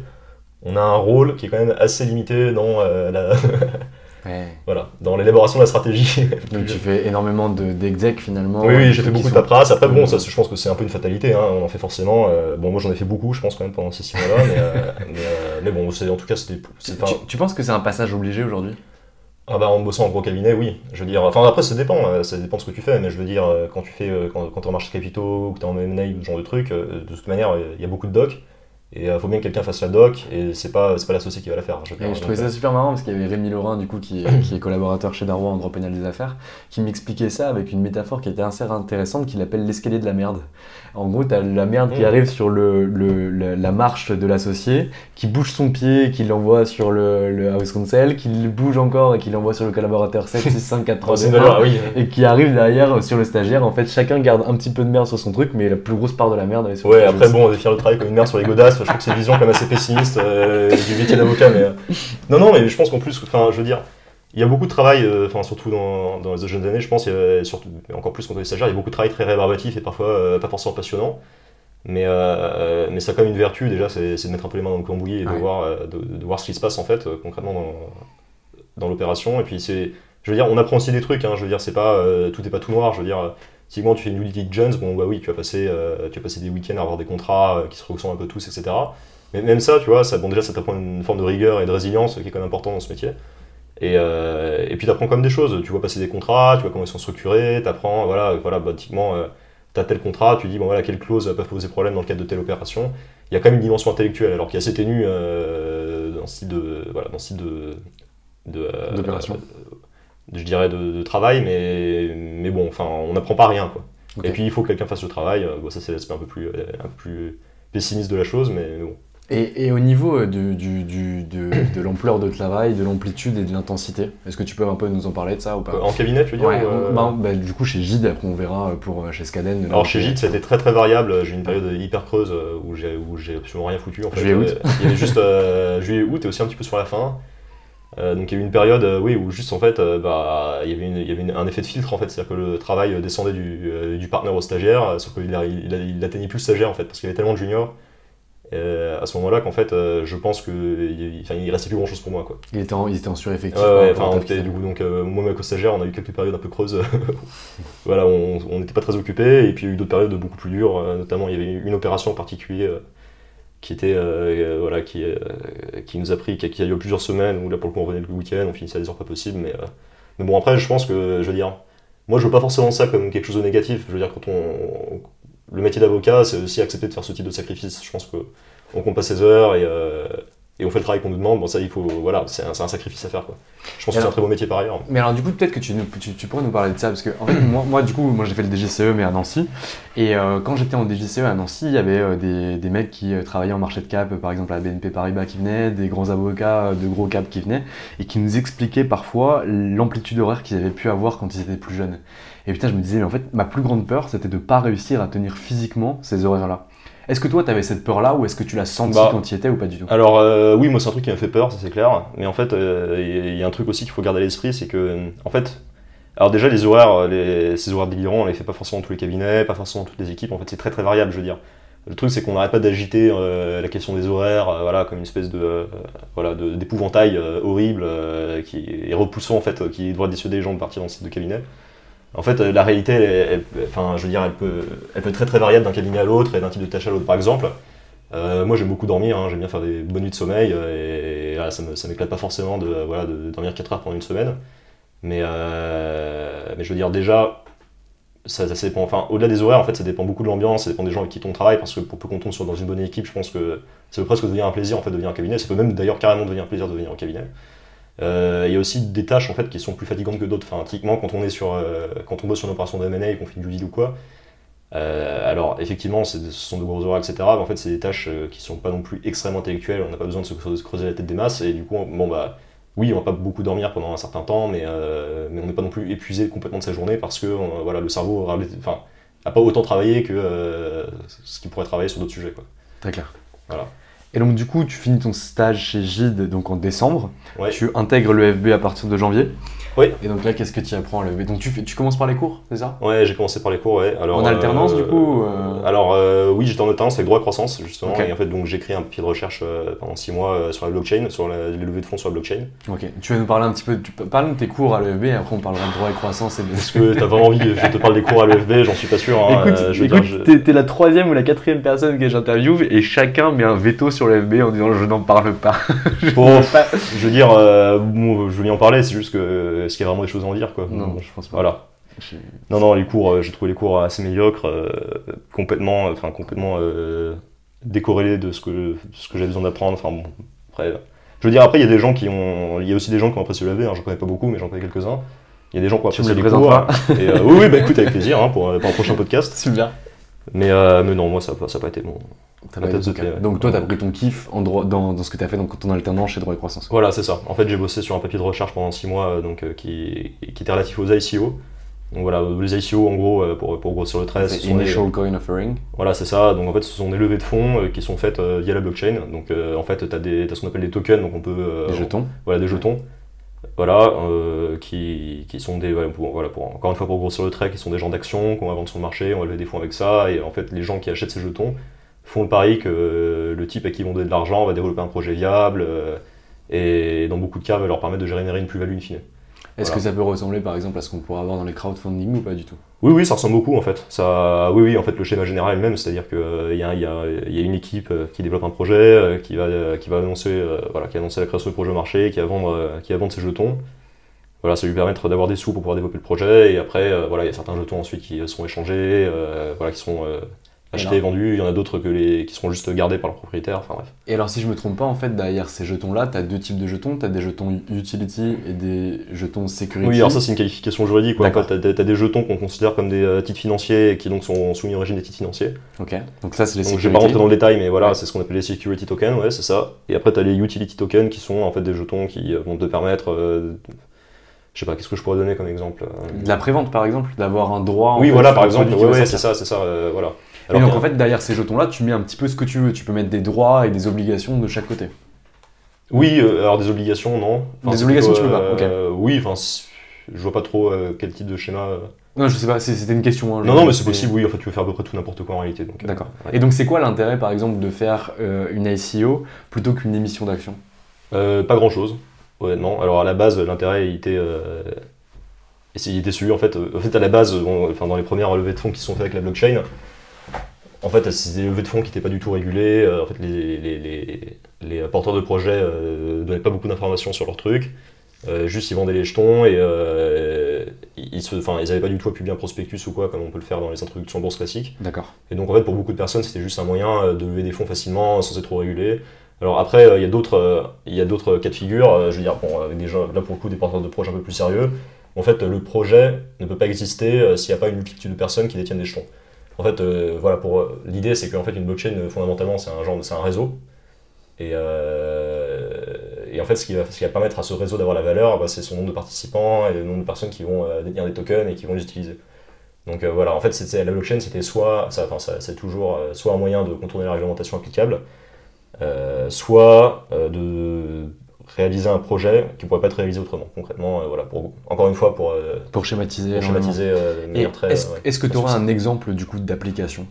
Speaker 3: on a un rôle qui est quand même assez limité dans euh, la *laughs*
Speaker 4: Ouais.
Speaker 3: voilà, dans l'élaboration de la stratégie. *laughs*
Speaker 4: Donc, tu fais énormément de- d'exec finalement.
Speaker 3: oui, j'ai fait beaucoup de paperasse. Après, bon, ça, je pense que c'est un peu une fatalité. Hein. On en fait forcément. euh, bon, moi, j'en ai fait beaucoup, je pense, quand même, pendant ces six mois-là. mais, euh, *laughs* mais, euh, mais bon, c'est- en tout cas, c'était.
Speaker 4: Tu, tu penses que c'est un passage obligé aujourd'hui?
Speaker 3: Ah bah en bossant en gros cabinet, oui. Je veux dire, enfin après ça dépend, euh, ça dépend de ce que tu fais, mais je veux dire, euh, quand tu fais, euh, quand, quand t'es en marché capitaux ou que t'es en M&A ou ce genre de truc, de toute manière, il y a beaucoup de docs, et il faut bien que quelqu'un fasse la doc, et c'est pas, c'est pas l'associé qui va la faire. Je dire,
Speaker 4: Et je trouvais ça super marrant parce qu'il y avait Rémi Laurin, du coup, qui, *coughs* qui est collaborateur chez Darrois en droit pénal des affaires, qui m'expliquait ça avec une métaphore qui était assez intéressante qu'il appelle l'escalier de la merde. En gros, t'as la merde qui
Speaker 3: Mm.
Speaker 4: arrive sur le, le- le- la marche de l'associé, qui bouge son pied, qui l'envoie sur le, le house counsel, qui le bouge encore et qui l'envoie sur le collaborateur 7, 6, 5, 4, 3,
Speaker 3: c'est une
Speaker 4: 2, 1,
Speaker 3: valeur, oui.
Speaker 4: et qui arrive derrière sur le stagiaire. En fait, chacun garde un petit peu de merde sur son truc, mais la plus grosse part de la merde elle est sur
Speaker 3: Ouais, après bon, on est fier de travailler comme une merde sur les godasses, je trouve que c'est une vision quand même assez pessimiste euh, du métier d'avocat, mais... euh, Non, non, mais je pense qu'en plus, enfin, je veux dire, il y a beaucoup de travail, euh, surtout dans, dans les jeunes années, je pense, a, surtout, encore plus quand on est stagiaire, il y a beaucoup de travail très rébarbatif et parfois pas forcément passionnant. Mais, mais ça a quand même une vertu, déjà, c'est de mettre un peu les mains dans le cambouis et de,
Speaker 4: Ouais.
Speaker 3: voir, de, de voir ce qui se passe, en fait, concrètement dans, dans l'opération. Et puis, c'est, je veux dire, on apprend aussi des trucs, hein, je veux dire, c'est pas, tout n'est pas tout noir, je veux dire, typiquement, tu fais une due diligence, bon, bah oui, tu vas passer, euh, tu vas passer des week-ends à avoir des contrats euh, qui se ressemblent un peu tous, etc. Mais même ça, tu vois, ça, bon, déjà, ça t'apprend une forme de rigueur et de résilience qui est quand même important dans ce métier. Et, euh, et puis t'apprends quand même des choses, tu vois passer des contrats, tu vois comment ils sont structurés, t'apprends, voilà, voilà, bah, typiquement, euh, t'as tel contrat, tu dis, bon voilà, quelles clauses peuvent poser problème dans le cadre de telle opération. Il y a quand même une dimension intellectuelle, alors qui est assez ténue dans ce style de, voilà, dans ce style de, de,
Speaker 4: D'opération.
Speaker 3: Je dirais de, de travail, mais, mais bon, enfin, on n'apprend pas rien, quoi. Et puis il faut que quelqu'un fasse le travail, euh, bon, ça c'est l'aspect un peu plus, euh, un peu plus pessimiste de la chose, mais, mais bon.
Speaker 4: Et, et au niveau euh, du, du- du- de, de l'ampleur de travail, de l'amplitude et de l'intensité, est-ce que tu peux un peu nous en parler de ça ou pas?
Speaker 3: En cabinet, tu veux dire
Speaker 4: Ouais,
Speaker 3: euh,
Speaker 4: bah, bah, du coup chez Gide, après on verra pour chez Scaden.
Speaker 3: Alors chez a été très très variable. J'ai eu une période hyper creuse où j'ai absolument rien foutu. En fait.
Speaker 4: Juillet, août.
Speaker 3: Euh, Il y avait juste euh, juillet, août et aussi un petit peu sur la fin. Euh, donc il y a eu une période, euh, oui, où juste en fait, euh, bah, il y avait, une- il y avait une- un effet de filtre en fait, c'est-à-dire que le travail descendait du, du partenaire au stagiaire, sauf qu'il il, il atteignait plus le stagiaire en fait, parce qu'il y avait tellement de juniors. à ce moment-là qu'en fait, je pense qu'il il restait plus grand chose pour moi quoi.
Speaker 4: Il était en, il était en sureffectif.
Speaker 3: Ouais, on était,
Speaker 4: petite-
Speaker 3: du coup, donc, moi, ma co-stagiaire, on a eu quelques périodes un peu creuses. *laughs* voilà, on n'était pas très occupés. Et puis, il y a eu d'autres périodes beaucoup plus dures. notamment, il y avait une opération en particulier qui était, euh, euh, voilà, qui, euh, qui nous a pris, qui a, a lieu plusieurs semaines, où là, pour le coup, on revenait le week-end, on finissait à des heures pas possibles. Mais, mais bon, après, je pense que, je veux dire, moi, je veux pas forcément ça comme quelque chose de négatif. Je veux dire, quand on. Le métier d'avocat, c'est aussi accepter de faire ce type de sacrifice. Je pense que on compte pas ses heures et, et on fait le travail qu'on nous demande. Bon, ça, il faut. Voilà, c'est un, sacrifice à faire, quoi. Je pense que c'est un très beau métier par ailleurs.
Speaker 4: Mais alors du coup peut-être que tu, nous- tu, tu pourrais nous parler de ça parce que en fait moi, moi du coup moi j'ai fait le DGCE mais à Nancy et euh, quand j'étais en DGCE à Nancy il y avait euh, des, des mecs qui euh, travaillaient en marché de cap par exemple à la BNP Paribas qui venaient des grands avocats de gros cap qui venaient et qui nous expliquaient parfois l'amplitude horaire qu'ils avaient pu avoir quand ils étaient plus jeunes et putain je me disais mais en fait ma plus grande peur c'était de pas réussir à tenir physiquement ces horaires là est-ce que toi tu avais cette peur là ou est-ce que tu l'as senti
Speaker 3: Bah,
Speaker 4: quand tu y étais ou pas du tout?
Speaker 3: Alors euh, oui, moi c'est un truc qui m'a fait peur, ça c'est clair. Mais en fait, euh, il y a un truc aussi qu'il faut garder à l'esprit, c'est que euh, en fait, alors déjà les horaires, les, ces horaires délirants, on les fait pas forcément dans tous les cabinets, pas forcément dans toutes les équipes. En fait, c'est très très variable, je veux dire. Le truc c'est qu'on n'arrête pas d'agiter euh, la question des horaires, euh, voilà, comme une espèce de euh, voilà d'épouvantail euh, horrible euh, qui est repoussant en fait, euh, qui devrait dissuader les gens de partir dans ce type de cabinet. En fait, euh, la réalité, elle, je veux dire, elle peut, elle être très très variable d'un cabinet à l'autre et d'un type de tâche à l'autre. Par exemple, euh, moi j'aime beaucoup dormir, hein, j'aime bien faire des bonnes nuits de sommeil euh, et, là, ça ça m'éclate pas forcément de, voilà, de dormir 4 heures pendant une semaine. Mais, je veux dire, déjà, ça, dépend, au-delà des horaires, en fait, ça dépend beaucoup de l'ambiance, ça dépend des gens avec qui on travaille parce que pour peu qu'on tombe sur dans une bonne équipe, je pense que ça peut presque devenir un plaisir en fait de venir en cabinet. Ça peut même d'ailleurs carrément devenir un plaisir de venir en cabinet. Euh, il y a aussi des tâches en fait qui sont plus fatigantes que d'autres. Enfin, typiquement quand on est sur, euh, quand on bosse sur une opération de M&A et qu'on fait du deal ou quoi. euh, alors effectivement, ce sont de gros horaires, etc. Mais en fait, c'est des tâches euh, qui sont pas non plus extrêmement intellectuelles. On n'a pas besoin de se creuser, se creuser la tête des masses. Et du coup, bon bah, oui, on va pas beaucoup dormir pendant un certain temps, mais, euh, mais on n'est pas non plus épuisé complètement de sa journée parce que on- voilà, le cerveau aura, enfin, a pas autant travaillé que euh, ce qu'il pourrait travailler sur d'autres sujets. Quoi.
Speaker 4: Très clair.
Speaker 3: Voilà.
Speaker 4: Et donc du coup, tu finis ton stage chez Gide donc en décembre.
Speaker 3: Ouais.
Speaker 4: Tu intègres le FB à partir de janvier.
Speaker 3: Oui.
Speaker 4: Et donc là, qu'est-ce que tu apprends à l'EFB Donc tu, fais- tu commences par les cours, c'est ça?
Speaker 3: Ouais, j'ai commencé par les cours, ouais. Alors,
Speaker 4: En alternance,
Speaker 3: euh,
Speaker 4: du coup, euh
Speaker 3: Alors, euh, oui, j'étais en alternance avec droit et croissance, justement. Et en fait, donc, j'ai créé un papier de recherche euh, pendant 6 mois euh, sur la blockchain, sur la- les levées de fonds sur la blockchain.
Speaker 4: Ok. Tu vas nous parler un petit peu. Tu peux- parle de tes cours à l'EFB et après on parlera de droit et croissance et de.
Speaker 3: Est-ce que t'as vraiment envie que je te parle des cours à l'EFB J'en suis pas sûr. hein.
Speaker 4: Écoute,
Speaker 3: Euh, je veux
Speaker 4: écoute,
Speaker 3: dire, je-
Speaker 4: t'es, la troisième ou la quatrième personne que j'interviewe et chacun met un veto sur le FB en disant je n'en parle pas. *laughs* Je
Speaker 3: Bon,
Speaker 4: pas.
Speaker 3: je veux dire, euh, bon, je veux bien en parler, c'est juste que euh, est-ce qu'il y a vraiment des choses à en dire, quoi
Speaker 4: Non, je pense pas.
Speaker 3: Voilà. Non, non, les cours, euh, j'ai trouvé les cours assez médiocres, euh, complètement, enfin, complètement euh, décorrélés de ce que, ce que j'avais besoin d'apprendre. Enfin, bon, après, euh, je veux dire, après, il y a des gens qui ont, il y a aussi des gens qui ont apprécié le AV, hein, j'en connais pas beaucoup, mais j'en connais quelques-uns. Il y a des gens qui ont apprécié
Speaker 4: les
Speaker 3: cours. Et, euh, oui, oui, bah *laughs* écoute, avec plaisir, hein, pour, pour un prochain *laughs* podcast.
Speaker 4: Super.
Speaker 3: Mais, euh, mais non, moi, ça n'a pas été mon. La tête de ouais.
Speaker 4: Donc toi, t'as pris ton kiff en droit, dans, dans ce que t'as fait dans ton alternance chez droit et croissance.
Speaker 3: Voilà, c'est ça. En fait, j'ai bossé sur un papier de recherche pendant 6 mois euh, donc, euh, qui, qui était relatif aux ICO. Donc voilà, les ICO, en gros, euh, pour, pour grossir le trait, ce sont des-
Speaker 4: Initial Coin Offering.
Speaker 3: Voilà, c'est ça. Donc en fait, ce sont des levées de fonds euh, qui sont faites euh, via la blockchain. Donc euh, en fait, tu as, ce qu'on appelle des tokens, donc on peut. euh,
Speaker 4: Des jetons.
Speaker 3: Voilà, des jetons. Voilà, euh, qui, qui sont des. Voilà pour, voilà, pour- encore une fois, pour grossir le trait, qui sont des gens d'action, qu'on va vendre sur le marché, on va lever des fonds avec ça. Et en fait, les gens qui achètent ces jetons font le pari que euh, le type à qui ils vont donner de l'argent va développer un projet viable. euh, et dans beaucoup de cas, va leur permettre de générer une plus-value in fine.
Speaker 4: Est-ce
Speaker 3: Voilà.
Speaker 4: que ça peut ressembler par exemple à ce qu'on pourrait avoir dans les crowdfunding ou pas du tout?
Speaker 3: Oui, oui, ça ressemble beaucoup en fait. Ça, oui, oui, en fait, le schéma général est le même, c'est-à-dire qu'il y, a, il y, a, y a une équipe euh, qui développe un projet, euh, qui va, euh, qui va annoncer, euh, voilà, qui a annoncé la création du projet au marché, qui va vendre, euh, qui va vendre ses jetons. Voilà, ça lui permettre d'avoir des sous pour pouvoir développer le projet. Et après, euh, voilà, il y a certains jetons ensuite qui euh, seront échangés, euh, voilà, qui seront euh, achetés,
Speaker 4: Et
Speaker 3: vendus. Il y en a d'autres que les, qui seront juste gardés par le propriétaire. Enfin bref.
Speaker 4: Et alors si je me trompe pas, en fait, derrière ces jetons-là, t'as deux types de jetons. T'as des jetons utility et des jetons security.
Speaker 3: Oui, alors ça c'est une qualification juridique. En fait, t'as, t'as des jetons qu'on considère comme des euh, titres financiers et qui donc sont soumis au régime des titres financiers.
Speaker 4: Ok. Donc ça, c'est les
Speaker 3: Donc, je vais pas rentrer dans le détail, mais voilà,
Speaker 4: Ouais.
Speaker 3: c'est ce qu'on appelle les security tokens, ouais, c'est ça. Et après, tu as les utility tokens qui sont en fait des jetons qui euh, vont te permettre. euh, je sais pas, qu'est-ce que je pourrais donner comme exemple euh,
Speaker 4: De la prévente, par exemple, d'avoir un droit.
Speaker 3: Oui, voilà, par
Speaker 4: le
Speaker 3: exemple, ouais, ouais, c'est ça, c'est ça, euh, voilà.
Speaker 4: Et donc en fait, derrière ces jetons-là, tu mets un petit peu ce que tu veux. Tu peux mettre des droits et des obligations de chaque côté.
Speaker 3: Oui, euh, alors des obligations, non.
Speaker 4: Des obligations,
Speaker 3: plutôt,
Speaker 4: tu peux pas,
Speaker 3: euh, Oui, enfin, je vois pas trop euh, quel type de schéma. euh.
Speaker 4: Non, je sais pas. C'était une question. hein,
Speaker 3: Non, non, mais c'est possible, oui, en fait, tu peux faire à peu près tout n'importe quoi en réalité. euh,
Speaker 4: D'accord.
Speaker 3: ouais.
Speaker 4: Et donc c'est quoi l'intérêt, par exemple, de faire euh, une ICO plutôt qu'une émission d'action?
Speaker 3: Euh, pas grand Alors à la base, l'intérêt il était, euh, il était celui en fait. euh, en fait, à la base, on- enfin, dans les premières levées de fonds qui se sont faites avec la blockchain, en fait, c'est des levées de fonds qui n'étaient pas du tout régulées. euh, en fait, les, les, les, les porteurs de projets euh, donnaient pas beaucoup d'informations sur leur truc. Euh, juste ils vendaient les jetons et euh, ils, ils se, enfin, ils avaient pas du tout appuyé un prospectus ou quoi comme on peut le faire dans les introductions en bourse classiques.
Speaker 4: D'accord.
Speaker 3: Et donc en fait pour beaucoup de personnes c'était juste un moyen euh, de lever des fonds facilement sans être trop régulé. Alors après euh, il y a d'autres euh, il y a d'autres cas de figure, euh, je veux dire bon avec des gens là pour le coup des porteurs de projets un peu plus sérieux. En fait le projet ne peut pas exister s'il n'y a pas une multitude de personnes qui détiennent des jetons. En fait voilà pour l'idée c'est qu'en fait une blockchain fondamentalement c'est un genre c'est un réseau. Et, et en fait, ce qui, va, ce qui va permettre à ce réseau d'avoir la valeur, bah, c'est son nombre de participants et le nombre de personnes qui vont détenir des tokens et qui vont les utiliser. Donc voilà, en fait, la blockchain, c'était soit, enfin, c'est toujours soit un moyen de contourner la réglementation applicable, soit euh, de réaliser un projet qui ne pourrait pas être réalisé autrement. Concrètement, euh, voilà, pour, encore une fois, pour, euh,
Speaker 4: Pour schématiser.
Speaker 3: pour
Speaker 4: énormément.
Speaker 3: schématiser euh, de très.
Speaker 4: est-ce
Speaker 3: euh, ouais,
Speaker 4: est-ce que tu auras un exemple du coup d'application?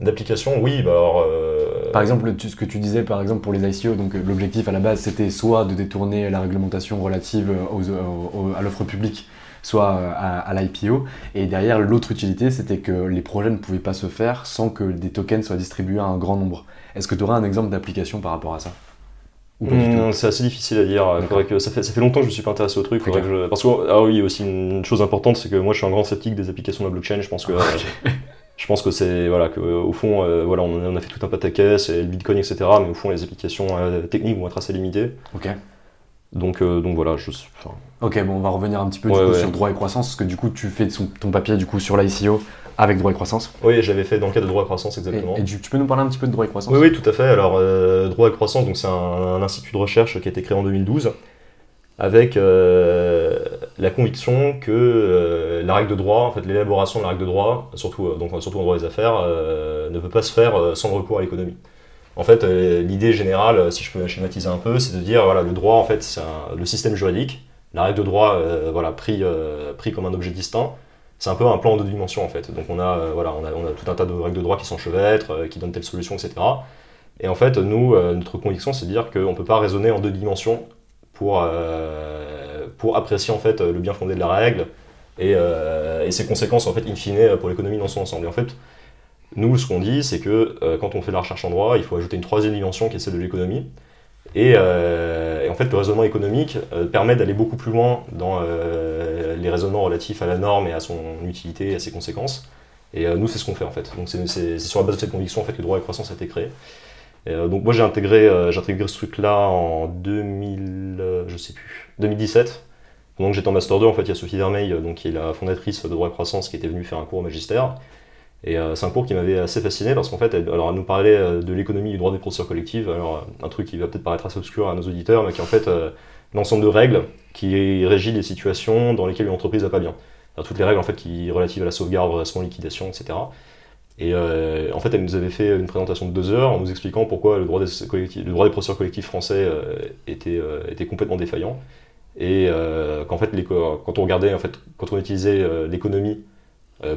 Speaker 3: D'application, oui, bah alors, euh,
Speaker 4: Par exemple, tu- ce que tu disais, par exemple, pour les ICO, donc euh, l'objectif à la base, c'était soit de détourner la réglementation relative aux- aux- aux- à l'offre publique, soit euh, à, à l'IPO. Et derrière, l'autre utilité, c'était que les projets ne pouvaient pas se faire sans que des tokens soient distribués à un grand nombre. Est-ce que tu aurais un exemple d'application par rapport à ça? Tout?
Speaker 3: c'est assez difficile à dire. Faudrait que, ça, fait, ça fait longtemps que je me suis pas intéressé au truc. faudrait
Speaker 4: Ok.
Speaker 3: que je- Parce que, ah oui, aussi une chose importante, c'est que moi je suis un grand sceptique des applications de la blockchain. Je pense que, *laughs* je pense que c'est, voilà, que, au fond, euh, voilà, on, a- on a fait tout un pataquès, et le bitcoin, etc. Mais au fond, les applications euh, techniques vont être assez limitées.
Speaker 4: Ok.
Speaker 3: Donc, euh, donc voilà, je, enfin,
Speaker 4: Ok, bon, on va revenir un petit peu
Speaker 3: Ouais,
Speaker 4: du coup,
Speaker 3: ouais.
Speaker 4: sur droit et croissance, parce que du coup, tu fais son- ton papier du coup sur l'ICO avec droit et croissance.
Speaker 3: Oui, j'avais fait dans le cadre de droit à croissance
Speaker 4: Et,
Speaker 3: exactement.
Speaker 4: et tu peux nous parler un petit peu de droit et croissance?
Speaker 3: Oui, oui, tout à fait. Alors, euh, droit à croissance, donc c'est un, un institut de recherche qui a été créé en 2012 avec euh, la conviction que la règle de droit, en fait, l'élaboration de la règle de droit, surtout, donc, surtout en droit des affaires, ne peut pas se faire sans recours à l'économie. En fait, euh, l'idée générale, euh, si je peux la schématiser un peu, c'est de dire voilà, le droit, en fait, c'est le système juridique, la règle de droit, euh, voilà, pris, pris comme un objet distinct. C'est un peu un plan en deux dimensions en fait. Donc on a, voilà, on a, on a tout un tas de règles de droit qui s'enchevêtrent, qui donnent telle solution, etc. Et en fait, nous, notre conviction, c'est de dire qu'on ne peut pas raisonner en deux dimensions pour, pour apprécier en fait le bien fondé de la règle et, et ses conséquences en fait in fine pour l'économie dans son ensemble. Et en fait, nous, ce qu'on dit, c'est que euh, quand on fait de la recherche en droit, il faut ajouter une troisième dimension qui est celle de l'économie. Et, euh, en fait, le raisonnement économique euh, permet d'aller beaucoup plus loin dans les raisonnements relatifs à la norme et à son utilité et à ses conséquences. Et nous, c'est ce qu'on fait en fait. Donc c'est sur la base de cette conviction en fait que le droit à croissance a été créé. Donc moi j'ai intégré, intégré ce truc-là en 2000, euh, je sais plus, 2017. Pendant que j'étais en master 2, en fait, il y a Sophie Vermeil, donc qui est la fondatrice de droit à croissance, qui était venue faire un cours au magistère. Et euh, c'est un cours qui m'avait assez fasciné parce qu'en fait, elle, alors elle nous parlait euh, de l'économie du droit des procédures collectives. Alors euh, un truc qui va peut-être paraître assez obscur à nos auditeurs, mais qui est en fait euh, l'ensemble de règles qui régit les situations dans lesquelles une entreprise va pas bien. Toutes les règles en fait qui relatives à la sauvegarde, redressement, liquidation, etc. Et euh, en fait, elle nous avait fait une présentation de deux heures en nous expliquant pourquoi le droit des, collectifs, procédures collectives français euh, était, euh, complètement défaillant. Et euh, qu'en fait, quand on regardait, en fait, quand on utilisait euh, l'économie euh,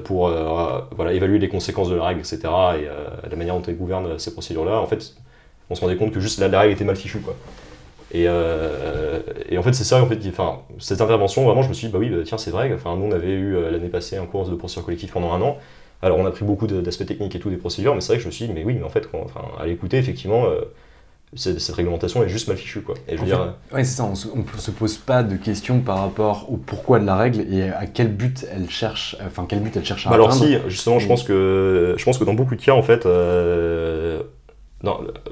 Speaker 3: pour euh, voilà, évaluer les conséquences de la règle, etc., et euh, la manière dont elle gouverne ces procédures-là, en fait, on se rendait compte que juste la, la règle était mal fichue. Quoi. Et, euh, et en fait, c'est ça, en fait, enfin, cette intervention, vraiment, je me suis dit, bah oui, bah, tiens, c'est vrai. Enfin, nous, on avait eu euh, l'année passée un cours de procédure collective pendant un an. Alors, on a pris beaucoup d'aspects techniques et tout des procédures, mais c'est vrai que je me suis dit, mais oui, mais en fait, enfin, à l'écouter, effectivement, euh, cette réglementation est juste mal fichue, quoi. Et je veux dire,
Speaker 4: fait, Ouais, c'est ça, on se, on se pose pas de questions par rapport au pourquoi de la règle et à quel but elle cherche, enfin quel but elle cherche à
Speaker 3: Bah alors si, justement, je pense que je pense que dans beaucoup de cas, en fait, euh,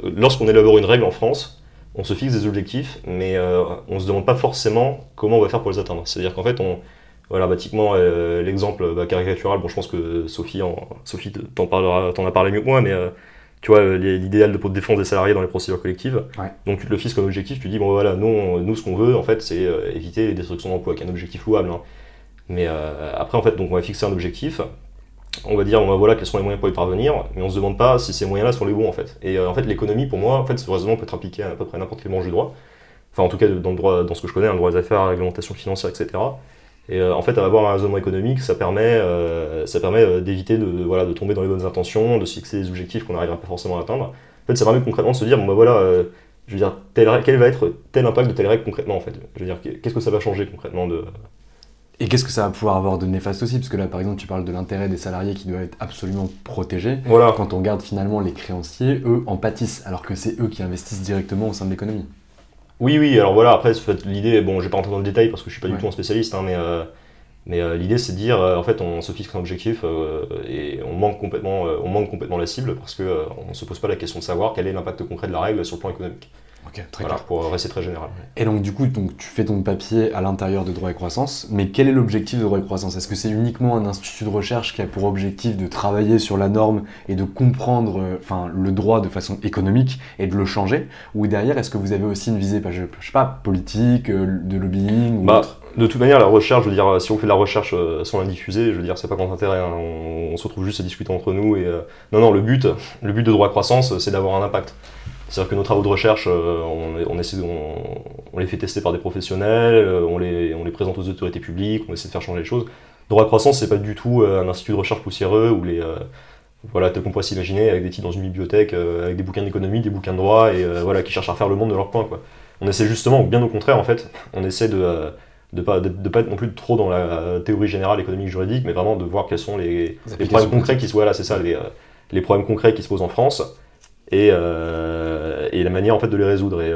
Speaker 3: lorsqu'on élabore une règle en France, on se fixe des objectifs, mais euh, on se demande pas forcément comment on va faire pour les atteindre. C'est-à-dire qu'en fait, on, voilà, euh, l'exemple bah, caricatural, bon, je pense que Sophie, en, Sophie t'en parlera, t'en a parlé mieux que moi, mais euh, tu vois, euh, l'idéal de défense des salariés dans les procédures collectives.
Speaker 4: Ouais.
Speaker 3: Donc tu te le fixes comme objectif, tu dis bon voilà, nous, on- nous ce qu'on veut, en fait, c'est euh, éviter les destructions d'emplois, qui est un objectif louable. hein. Mais euh, après, en fait, donc on va fixer un objectif. On va dire, bah, voilà, quels sont les moyens pour y parvenir, mais on se demande pas si ces moyens-là sont les bons, en fait. Et euh, en fait, l'économie, pour moi, en fait, ce raisonnement peut être appliqué à à peu près n'importe quelle branche du droit. Enfin, en tout cas, dans le droit, dans ce que je connais, hein, le droit des affaires, la réglementation financière, etc. Et euh, en fait, avoir un raisonnement économique, ça permet, euh, ça permet euh, d'éviter de, voilà, de tomber dans les bonnes intentions, de se fixer des objectifs qu'on n'arrivera pas forcément à atteindre. En fait, ça permet concrètement de se dire, bon, bah voilà, je veux dire, règle- quel va être tel impact de telle règle concrètement, en fait. Je veux dire, qu'est-ce que ça va changer concrètement de,
Speaker 4: Et qu'est-ce que ça va pouvoir avoir de néfaste aussi? Parce que là, par exemple, tu parles de l'intérêt des salariés qui doit être absolument protégé.
Speaker 3: Voilà.
Speaker 4: Quand on regarde finalement les créanciers, eux en pâtissent, alors que c'est eux qui investissent directement au sein de l'économie.
Speaker 3: Oui, oui, alors voilà, après, l'idée, bon, je vais pas rentrer dans le détail parce que je suis pas
Speaker 4: Ouais.
Speaker 3: du tout un spécialiste, hein, mais, euh, mais euh, l'idée, c'est de dire, euh, en fait, on se fixe un objectif euh, et on manque, complètement, euh, on manque complètement la cible parce que euh, on se pose pas la question de savoir quel est l'impact concret de la règle sur le plan économique.
Speaker 4: Ok, très
Speaker 3: Voilà,
Speaker 4: clair.
Speaker 3: pour rester très général.
Speaker 4: Et donc du coup, donc, tu fais ton papier à l'intérieur de droit et croissance, mais quel est l'objectif de droit et croissance? Est-ce que c'est uniquement un institut de recherche qui a pour objectif de travailler sur la norme et de comprendre euh, le droit de façon économique et de le changer? Ou derrière, est-ce que vous avez aussi une visée, je, je sais pas, politique, euh, de lobbying ou
Speaker 3: Bah,
Speaker 4: autre?
Speaker 3: de toute manière, la recherche, je veux dire, si on fait de la recherche euh, sans la diffuser, je veux dire, c'est pas grand intérêt. hein. On, on se retrouve juste à discuter entre nous. Et, euh, non, non, le but, le but de droit à croissance, c'est d'avoir un impact. C'est-à-dire que nos travaux de recherche, euh, on, on essaie, de- on, on les fait tester par des professionnels, euh, on les, on les présente aux autorités publiques, on essaie de faire changer les choses. Droit à croissance, c'est pas du tout euh, un institut de recherche poussiéreux où les, voilà, tel qu'on pourrait s'imaginer, avec des types dans une bibliothèque, avec des bouquins d'économie, des bouquins de droit, et voilà, qui cherchent à faire le monde de leur coin. Quoi. On essaie justement, bien au contraire en fait, on essaie de de pas de, pas être non plus trop dans la théorie générale économique juridique, mais vraiment de voir quels sont les, les problèmes concrets qui se voilà, c'est ça, les, les, problèmes concrets qui se posent en France et, et la manière en fait de les résoudre. Et,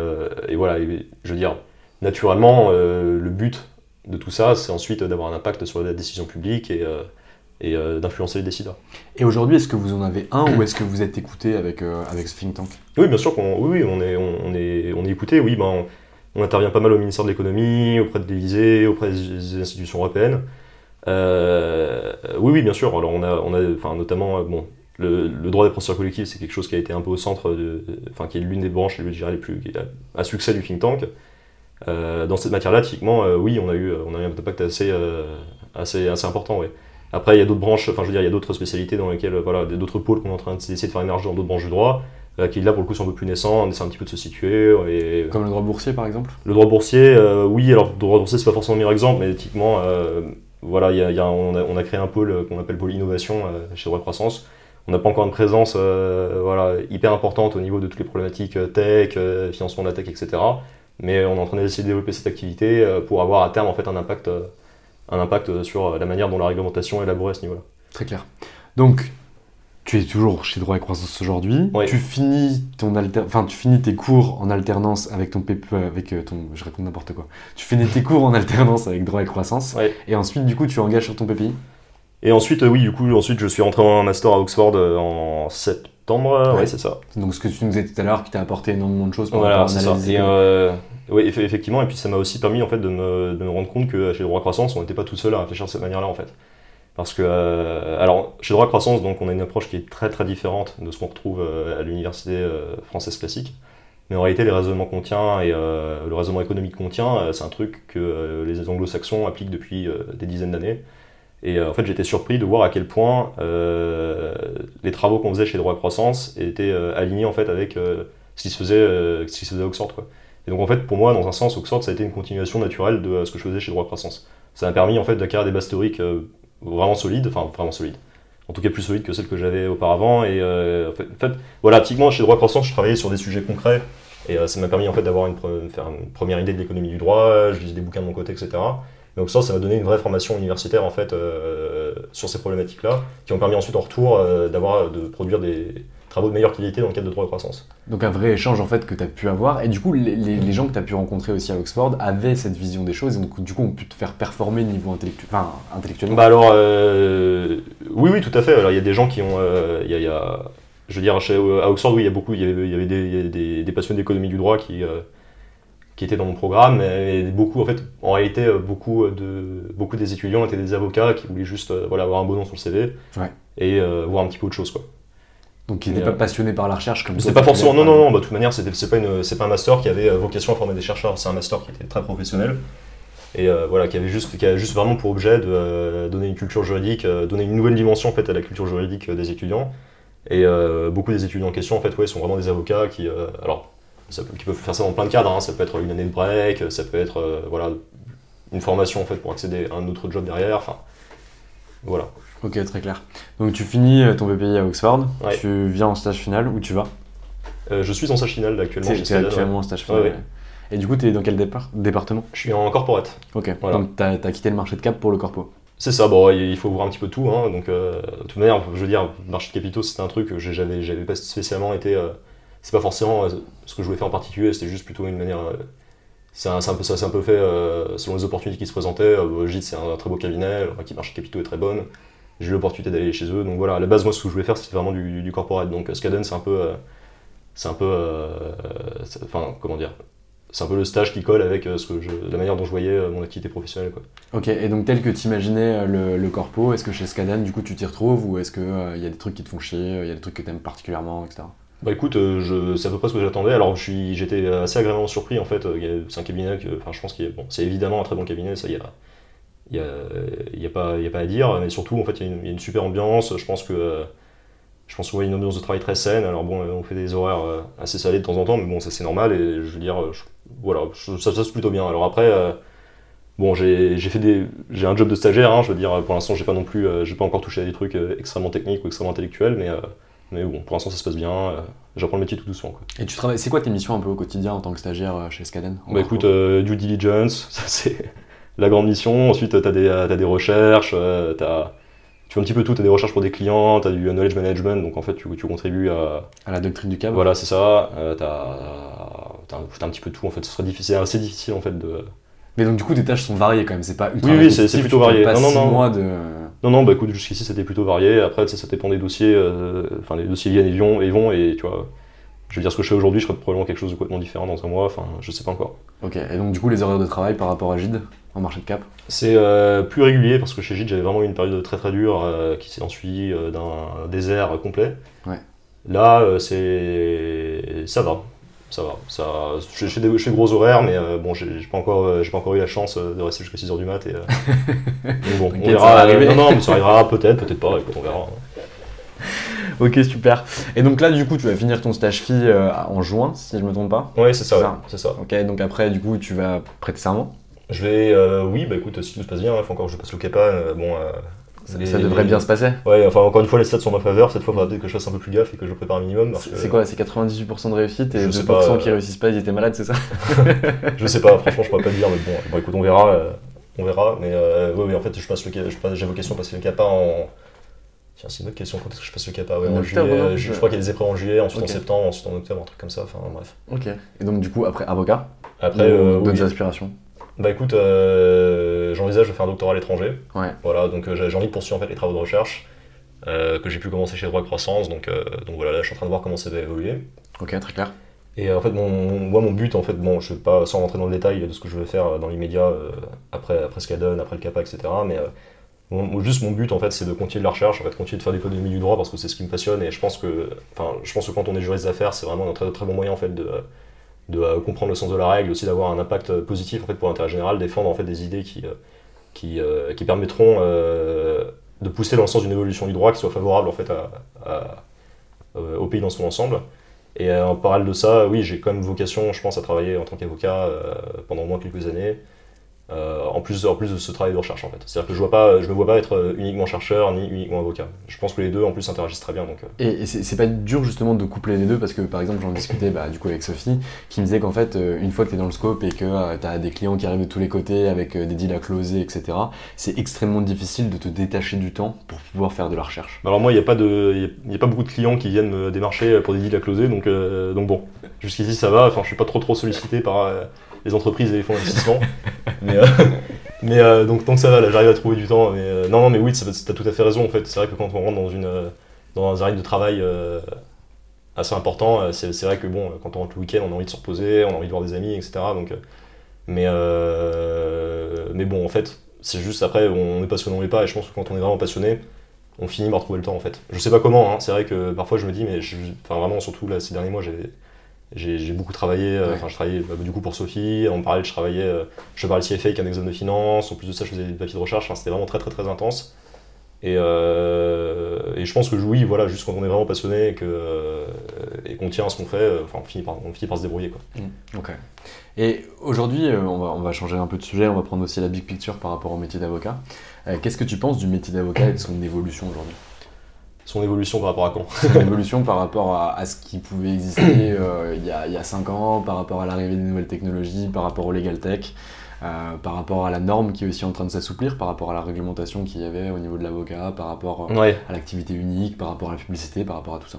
Speaker 3: et voilà, je veux dire, naturellement, le but de tout ça, c'est ensuite d'avoir un impact sur la décision publique et, euh, et euh, d'influencer les décideurs.
Speaker 4: Et aujourd'hui, est-ce que vous en avez un ou est-ce que vous êtes écouté avec, euh, avec ce think tank?
Speaker 3: Oui, bien sûr qu'on oui, on est, on, est, on est écouté. Oui, ben, on, intervient pas mal au ministère de l'économie, auprès de l'Élysée, auprès des institutions européennes. oui, oui, bien sûr. Alors on a, on a enfin, notamment, bon, le, le, droit des procédures collectives, c'est quelque chose qui a été un peu au centre, de, enfin, qui est l'une des branches, je dirais, les plus, à succès du think tank. Euh, dans cette matière-là, typiquement, euh, oui, on a, eu, on a eu un impact assez, euh, assez, assez important. Après, il y a d'autres branches, enfin, je veux dire, il y a d'autres spécialités dans lesquelles, voilà, d'autres pôles qu'on est en train d'essayer de faire émerger dans d'autres branches du droit, qui là, pour le coup, sont un peu plus naissants, on essaie un petit peu de se situer. Et...
Speaker 4: Comme le droit boursier, par exemple?
Speaker 3: Le droit boursier, oui, alors, le droit boursier, c'est pas forcément le meilleur exemple, mais typiquement, voilà, y a, y a, on, a, on, a, créé un pôle qu'on appelle pôle innovation chez Droit Croissance. On n'a pas encore une présence voilà, hyper importante au niveau de toutes les problématiques tech, financement de la tech, etc mais on est en train d'essayer de développer cette activité euh, pour avoir à terme en fait un impact, euh, un impact sur la manière dont la réglementation est élaborée à ce niveau-là.
Speaker 4: Très clair. Donc, tu es toujours chez Droit et Croissance aujourd'hui. Tu finis ton alter... enfin, tu finis tes cours en alternance avec ton PP, euh, avec ton, je réponds n'importe quoi. Tu finis tes cours en alternance avec Droit et Croissance. Et ensuite, du coup, tu engages sur ton PPI.
Speaker 3: Et ensuite, oui, du coup, ensuite, je suis rentré en master à Oxford en septembre ouais, c'est ça.
Speaker 4: Donc ce que tu nous disais tout à l'heure, qui t'a apporté énormément de choses
Speaker 3: pour voilà, analyser. Et, euh, oui, effectivement, et puis ça m'a aussi permis en fait de me, de me rendre compte que chez Droit Croissance, on n'était pas tout seul à réfléchir de cette manière-là en fait. Parce que, euh, alors, chez Droit Croissance, donc, on a une approche qui est très très différente de ce qu'on retrouve euh, à l'université française classique. Mais en réalité, les raisonnements qu'on tient et le raisonnement économique qu'on tient, c'est un truc que les anglo-saxons appliquent depuis des dizaines d'années. Et euh, en fait, j'étais surpris de voir à quel point euh, les travaux qu'on faisait chez Droit Croissance étaient euh, alignés en fait avec ce qui se faisait, ce qui se faisait à Oxford. Et donc en fait, pour moi, dans un sens, Oxford, ça a été une continuation naturelle de ce que je faisais chez Droit Croissance. Ça m'a permis en fait d'acquérir des bases théoriques vraiment solides, enfin vraiment solides. En tout cas, plus solides que celles que j'avais auparavant. Et en fait, voilà, typiquement chez Droit Croissance, je travaillais sur des sujets concrets. Et ça m'a permis en fait d'avoir une, une première idée de l'économie du droit. Je lisais des bouquins de mon côté, etc. Donc ça, ça m'a donné une vraie formation universitaire en fait euh, sur ces problématiques-là, qui ont permis ensuite en retour euh, d'avoir de produire des travaux de meilleure qualité dans le cadre de droit de croissance.
Speaker 4: Donc un vrai échange en fait que tu as pu avoir, et du coup les, gens que tu as pu rencontrer aussi à Oxford avaient cette vision des choses, et donc du coup ont pu te faire performer niveau intellectuel, enfin, intellectuellement.
Speaker 3: Bah alors, euh, oui, oui, tout à fait. Alors il y a des gens qui ont, il y, a, je veux dire, à Oxford, oui, il y a beaucoup, il y avait, il y avait des, des, des, passionnés d'économie du droit qui qui étaient dans mon programme. Et beaucoup, en fait, en réalité, euh, beaucoup, de, beaucoup des étudiants étaient des avocats qui voulaient juste euh, voilà, avoir un bon nom sur le CV et euh, voir un petit peu autre chose. Quoi.
Speaker 4: Donc ils n'étaient pas passionnés par la recherche comme
Speaker 3: ça. pas forcément. Non, non, non. Bah, de toute manière, c'est pas, une, pas un master qui avait vocation à former des chercheurs. C'est un master qui était très professionnel et voilà, qui avait juste, qui avait juste vraiment pour objet de donner une culture juridique, donner une nouvelle dimension en fait à la culture juridique des étudiants. Et beaucoup des étudiants en question, en fait, ouais, sont vraiment des avocats qui, alors, ça peut, qui peuvent faire ça dans plein de cadres. Hein. Ça peut être une année de break, ça peut être euh, voilà, une formation en fait, pour accéder à un autre job derrière. Enfin, voilà.
Speaker 4: Ok, très clair. Donc tu finis euh, ton BPI à Oxford, tu viens en stage final, où tu vas
Speaker 3: euh, Je suis en stage final actuellement.
Speaker 4: Tu es actuellement en stage final. Et du coup, tu es dans quel département?
Speaker 3: Je suis en corporate.
Speaker 4: Ok, donc tu as, quitté le marché de cap pour le corpo
Speaker 3: c'est ça, bon, il faut voir un petit peu tout. Hein, donc, de toute manière, je veux dire, marché de capitaux, c'était un truc que j'avais, j'avais pas spécialement été c'est pas forcément euh, ce que je voulais faire en particulier, c'était juste plutôt une manière. Euh, c'est un, peu, ça c'est un peu fait euh, selon les opportunités qui se présentaient. Gîte, c'est un, très beau cabinet, qui marche capitaux est très bonne. J'ai eu l'opportunité d'aller chez eux. Donc voilà, à la base, moi, ce que je voulais faire, c'était vraiment du, corporate. Donc Skaden, c'est un peu. c'est un peu. Enfin, comment dire c'est un peu le stage qui colle avec ce que la manière dont je voyais mon activité professionnelle. Quoi.
Speaker 4: Ok, et donc tel que tu imaginais le, le, corpo, est-ce que chez Skaden, du coup, tu t'y retrouves ou est-ce qu'il il y a des trucs qui te font chier, il y a des trucs que tu aimes particulièrement, etc.
Speaker 3: Bah écoute, euh, c'est à peu près ce que j'attendais. Alors j'étais assez agréablement surpris en fait. C'est un cabinet que, enfin je pense qu'il bon, c'est évidemment un très bon cabinet, ça y a, y a, pas, pas à dire. Mais surtout en fait il y, a une super ambiance. Je pense que, je pense y a une ambiance de travail très saine. Alors bon, on fait des horaires euh, assez salés de temps en temps, mais bon ça c'est normal et je veux dire, voilà, ça se passe plutôt bien. Alors après. Bon, j'ai j'ai fait des, j'ai un job de stagiaire, hein, je veux dire, pour l'instant, j'ai pas non plus, euh, j'ai pas encore touché à des trucs euh, extrêmement techniques ou extrêmement intellectuels, mais, euh, mais bon, pour l'instant, ça se passe bien. euh, J'apprends le métier tout doucement. Quoi.
Speaker 4: Et tu travailles, c'est quoi tes missions un peu au quotidien en tant que stagiaire euh, chez Scaden en
Speaker 3: Bah écoute, euh, due diligence, *laughs* ça c'est la grande mission. Ensuite, t'as des, t'as des recherches, t'as, tu fais un petit peu tout. T'as des recherches pour des clients, t'as du knowledge management, donc en fait, tu, tu contribues à,
Speaker 4: à la doctrine du câble
Speaker 3: voilà, c'est ça. Euh, t'as, t'as, un- petit peu tout en fait. Ce serait difficile, c'est assez difficile en fait de.
Speaker 4: Mais donc du coup tes tâches sont variées quand même, c'est pas ultra
Speaker 3: Oui, oui, c'est- plutôt
Speaker 4: tu
Speaker 3: varié. Non, non,
Speaker 4: six
Speaker 3: non.
Speaker 4: mois de...
Speaker 3: Non, non, bah écoute, jusqu'ici c'était plutôt varié. Après, ça, ça dépend des dossiers. euh, Enfin, les dossiers viennent et vont, et vont, et tu vois. Je veux dire, ce que je fais aujourd'hui, je ferai probablement quelque chose de complètement différent dans un mois. Enfin, je sais pas encore.
Speaker 4: Ok, et donc du coup les horaires de travail par rapport à Gide en marché de cap?
Speaker 3: C'est euh, plus régulier parce que chez Gide, j'avais vraiment eu une période très très dure euh, qui s'est ensuivie euh, d'un désert complet.
Speaker 4: Ouais.
Speaker 3: Là, c'est ça va, ça va. Ça, je, je fais des, je fais gros horaires, mais euh, bon, j'ai pas encore, euh, j'ai pas encore eu la chance euh, de rester jusqu'à 6h du mat. Et, euh, *laughs* donc bon, on verra. non, non, mais ça arrivera peut-être, peut-être pas. Écoute, on verra. *laughs*
Speaker 4: Ok super. Et donc là du coup tu vas finir ton stage fille euh, en juin si je me trompe pas
Speaker 3: Ouais, c'est ça,
Speaker 4: C'est ça. Ok, donc après du coup tu vas prêter serment
Speaker 3: Je vais, euh, oui, bah écoute, si tout se passe bien, il faut encore que je passe le CAPA. euh, bon, euh,
Speaker 4: ça,
Speaker 3: les-
Speaker 4: ça devrait bien se passer
Speaker 3: Ouais, enfin encore une fois, les stats sont en ma faveur. Cette fois, il faudra peut-être que je fasse un peu plus gaffe et que je prépare un minimum.
Speaker 4: C'est
Speaker 3: que-
Speaker 4: quoi C'est 98% de réussite et
Speaker 3: Je
Speaker 4: 2%
Speaker 3: sais pas, euh,
Speaker 4: qui réussissent pas, ils étaient malades, c'est ça *laughs*
Speaker 3: Je sais pas, franchement, je pourrais pas le dire, mais bon, bon écoute, on verra. euh, on verra. Mais euh, ouais, en fait, je je j'ai vocation à passer le CAPA en. Tiens, c'est une autre question. Quand est-ce que je passe le CAPA Ouais,
Speaker 4: En
Speaker 3: en
Speaker 4: octobre,
Speaker 3: juillet. euh, je, je crois qu'il y a des épreuves en juillet, ensuite en septembre, ensuite en octobre, un truc comme ça. Enfin, bref.
Speaker 4: Ok. Et donc du coup après avocat
Speaker 3: Après, euh,
Speaker 4: d'autres
Speaker 3: oui.
Speaker 4: aspirations?
Speaker 3: Bah écoute, euh, j'envisage de faire un doctorat à l'étranger.
Speaker 4: Ouais.
Speaker 3: Voilà, donc euh, j'ai envie de poursuivre en fait les travaux de recherche euh, que j'ai pu commencer chez Droit Croissance. Donc, euh, donc voilà, là, je suis en train de voir comment ça va évoluer.
Speaker 4: Ok, très clair.
Speaker 3: Et en fait, mon, mon- moi, mon but, en fait, bon, je vais pas sans rentrer dans le détail de ce que je veux faire dans l'immédiat après, après Scadon, après le CAPA, etc. Mais mon- juste mon but, en fait, c'est de continuer de la recherche, en fait, continuer de faire l'économie du droit parce que c'est ce qui me passionne. Et je pense que, enfin, je pense que quand on est juriste d'affaires, c'est vraiment un très, très bon moyen, en fait, de, de euh, comprendre le sens de la règle, aussi d'avoir un impact euh, positif, en fait, pour l'intérêt général, défendre, en fait, des idées qui, euh, qui, permettront de pousser dans le sens d'une évolution du droit qui soit favorable, en fait, au pays dans son ensemble. Et en parallèle de ça, oui, j'ai quand même vocation, je pense, à travailler en tant qu'avocat pendant au moins quelques années. Euh, en, plus, en plus de ce travail de recherche, en fait. C'est-à-dire que je vois pas, je me vois pas être euh, uniquement chercheur ni uniquement avocat. Je pense que les deux, en plus, interagissent très bien. Donc, euh,
Speaker 4: Et, et c'est pas dur justement de coupler les deux parce que par exemple j'en discutais bah, du coup avec Sophie qui me disait qu'en fait euh, une fois que tu es dans le scope et que tu as des clients qui arrivent de tous les côtés avec des deals à closer etc c'est extrêmement difficile de te détacher du temps pour pouvoir faire de la recherche.
Speaker 3: Alors moi, il n'y a, pas de- il y a- y a pas beaucoup de clients qui viennent me démarcher pour des deals à closer, donc, euh, donc bon, jusqu'ici ça va, enfin je suis pas trop trop sollicité par euh, les entreprises et les fonds d'investissement, *laughs* mais, euh, mais euh, donc, donc ça va, là j'arrive à trouver du temps, mais euh, non, non mais oui, tu as tout à fait raison en fait, c'est vrai que quand on rentre dans, une, dans un rythme de travail assez important, c'est c'est vrai que bon, quand on rentre le week-end, on a envie de se reposer, on a envie de voir des amis, etc. Donc, mais, mais bon, en fait, c'est juste après, on est passionné, on l'est pas, et je pense que quand on est vraiment passionné, on finit par trouver le temps en fait. Je sais pas comment, hein, c'est vrai que parfois je me dis, mais je- enfin vraiment, surtout là ces derniers mois, j'ai. J'ai beaucoup travaillé, euh,
Speaker 4: Ouais.
Speaker 3: enfin je travaillais bah, du coup pour Sophie, en parallèle je travaillais, euh, je parlais CFA avec un examen de finance, en plus de ça je faisais des papiers de recherche, enfin, c'était vraiment très très très intense. Et, euh, et je pense que oui, voilà, juste quand on est vraiment passionné et qu'on tient à ce qu'on fait, enfin on finit par, on finit par se débrouiller quoi.
Speaker 4: Ok. Et aujourd'hui on, va, on va changer un peu de sujet, on va prendre aussi la big picture par rapport au métier d'avocat. Euh, Qu'est-ce que tu penses du métier d'avocat et de son évolution aujourd'hui?
Speaker 3: Son évolution par rapport à quand
Speaker 4: Son évolution par rapport à, à ce qui pouvait exister euh, il y, a, il y a 5 ans, par rapport à l'arrivée des nouvelles technologies, par rapport au legal tech, euh, par rapport à la norme qui est aussi en train de s'assouplir, par rapport à la réglementation qu'il y avait au niveau de l'avocat, par rapport euh,
Speaker 3: Ouais.
Speaker 4: à l'activité unique, par rapport à la publicité, par rapport à tout ça.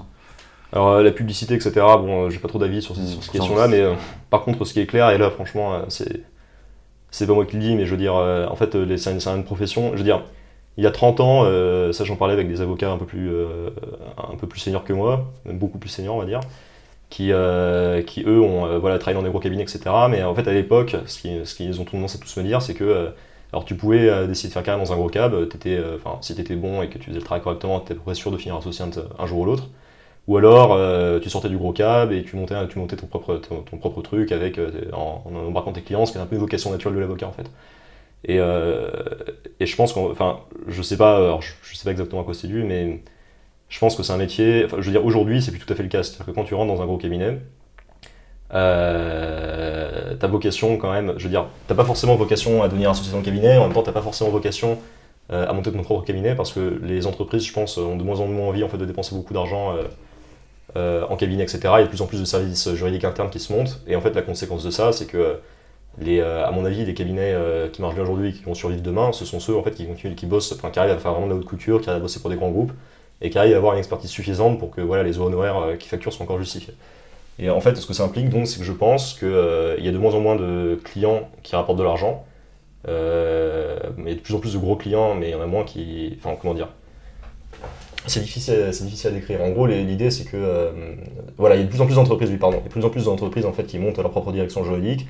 Speaker 3: Alors euh, la publicité, etc. Bon, j'ai pas trop d'avis sur ces,
Speaker 4: Mm,
Speaker 3: sur ces
Speaker 4: sans-
Speaker 3: questions-là, mais par contre, ce qui est clair, et là, franchement, c'est c'est pas moi qui le dis, mais je veux dire, en fait, c'est une, c'est une profession. Je veux dire, il y a 30 ans, euh, ça j'en parlais avec des avocats un peu plus euh, plus seniors que moi, beaucoup plus seniors, on va dire, qui qui, qui eux ont euh, voilà, travaillé dans des gros cabinets, etc. Mais en fait, à l'époque, ce qu'ils ce qu'ils ont tendance à tous me dire, c'est que euh, alors tu pouvais euh, décider de faire carrière dans un gros cab, euh, euh, si tu étais bon et que tu faisais le travail correctement, tu étais sûr de finir associé un, jour ou l'autre. Ou alors euh, tu sortais du gros cab et tu montais, tu montais ton, propre, ton, propre truc avec, euh, en, en embarquant tes clients, ce qui est un peu une vocation naturelle de l'avocat en fait. Et, euh, et je pense qu'en, enfin, je sais pas, je, je sais pas exactement à quoi c'est dû, mais je pense que c'est un métier, enfin, je veux dire, aujourd'hui, c'est plus tout à fait le cas. C'est-à-dire que quand tu rentres dans un gros cabinet, euh, ta vocation quand même, je veux dire, t'as pas forcément vocation à devenir associé dans le cabinet, en même temps t'as pas forcément vocation à monter ton propre cabinet parce que les entreprises, je pense, ont de moins en moins envie en fait de dépenser beaucoup d'argent en cabinet, etc. Il y a de plus en plus de services juridiques internes qui se montent et en fait la conséquence de ça, c'est que les, à mon avis, les cabinets qui marchent bien aujourd'hui, qui vont survivre demain, ce sont ceux en fait qui continuent, qui bossent, enfin qui arrivent à faire vraiment de la haute couture, qui arrivent à bosser pour des grands groupes et qui arrivent à avoir une expertise suffisante pour que voilà, les honoraires qui facturent soient encore justifiés. Et en fait, ce que ça implique, donc, c'est que je pense qu'il euh, y a de moins en moins de clients qui rapportent de l'argent, euh, mais de plus en plus de gros clients, mais il y en a moins qui. Enfin, comment dire c'est difficile, c'est difficile à décrire. En gros, l'idée, c'est que euh, voilà, il y a de plus en plus d'entreprises, oui, pardon, il y a de plus en plus d'entreprises en fait qui montent leur propre direction juridique,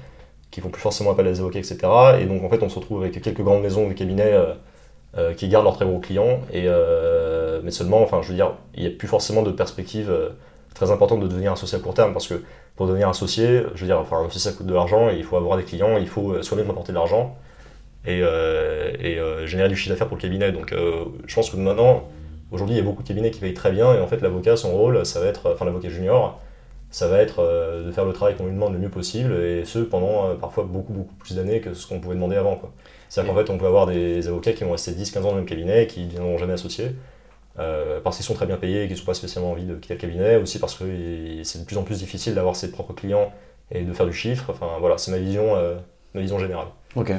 Speaker 3: qui font plus forcément appel à des avocats, etc. Et donc, en fait, on se retrouve avec quelques grandes maisons de cabinets qui gardent leurs très gros clients, et mais seulement, enfin, je veux dire, il n'y a plus forcément de perspective très important de devenir associé à court terme parce que pour devenir associé, je veux dire, enfin, aussi ça coûte de l'argent il faut avoir des clients, il faut euh, soi-même apporter de l'argent et, euh, et euh, générer du chiffre d'affaires pour le cabinet. Donc je pense que maintenant, aujourd'hui, il y a beaucoup de cabinets qui payent très bien et en fait, l'avocat, son rôle, ça va être, enfin, l'avocat junior, ça va être de faire le travail qu'on lui demande le mieux possible et ce pendant parfois beaucoup, beaucoup plus d'années que ce qu'on pouvait demander avant. C'est-à-dire qu'en fait, on peut avoir des avocats qui vont rester 10-15 ans dans le même cabinet et qui ne viendront jamais associés. Euh, parce qu'ils sont très bien payés et qu'ils n'ont pas spécialement envie de quitter le cabinet, aussi parce que c'est de plus en plus difficile d'avoir ses propres clients et de faire du chiffre. Enfin voilà, c'est ma vision, euh, ma vision générale.
Speaker 4: Ok.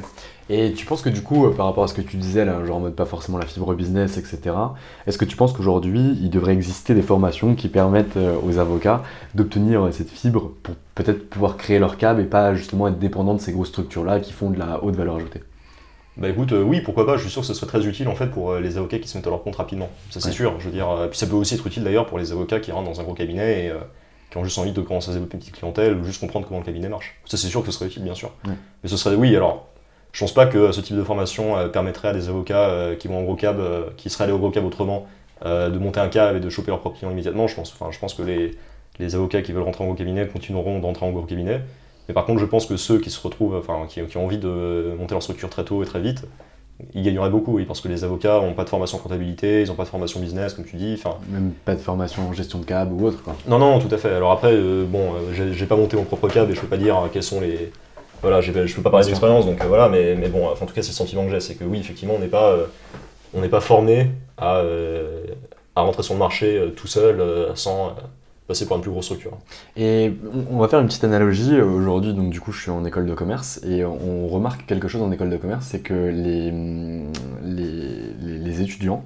Speaker 4: Et tu penses que du coup, euh, par rapport à ce que tu disais, là, genre en mode pas forcément la fibre business, etc., est-ce que tu penses qu'aujourd'hui, il devrait exister des formations qui permettent aux avocats d'obtenir cette fibre pour peut-être pouvoir créer leur cab et pas justement être dépendant de ces grosses structures-là qui font de la haute valeur ajoutée?
Speaker 3: Bah écoute, euh, oui, pourquoi pas, je suis sûr que ce serait très utile en fait pour euh, les avocats qui se mettent à leur compte rapidement. Ça c'est sûr, je veux dire. Euh, puis ça peut aussi être utile d'ailleurs pour les avocats qui rentrent dans un gros cabinet et qui ont juste envie de commencer à développer une petite clientèle ou juste comprendre comment le cabinet marche. Ça c'est sûr que ce serait utile, bien sûr. Mais ce serait, oui, alors, je pense pas que ce type de formation permettrait à des avocats qui vont en gros cab, qui seraient allés au gros cab autrement, de monter un cab et de choper leur propre client immédiatement. Je pense, enfin, je pense que les, les avocats qui veulent rentrer en gros cabinet continueront d'entrer en gros cabinet. Mais par contre, je pense que ceux qui se retrouvent, enfin, qui, qui ont envie de monter leur structure très tôt et très vite, ils gagneraient beaucoup, oui, parce que les avocats n'ont pas de formation en comptabilité, ils n'ont pas de formation business, comme tu dis.
Speaker 4: Même pas de formation en gestion de cab ou autre, quoi.
Speaker 3: Non, non, tout à fait. Alors après, euh, bon, euh, j'ai pas monté mon propre cab et je peux pas dire euh, quels sont les. Voilà, je peux pas parler d'expérience, donc voilà, mais, mais bon, en tout cas, c'est le sentiment que j'ai, c'est que oui, effectivement, on n'est pas, on n'est pas formé à, à rentrer sur le marché tout seul, sans passer pour une plus grosse structure.
Speaker 4: Et on va faire une petite analogie. Aujourd'hui, donc du coup, je suis en école de commerce et on remarque quelque chose en école de commerce, c'est que les, les, les étudiants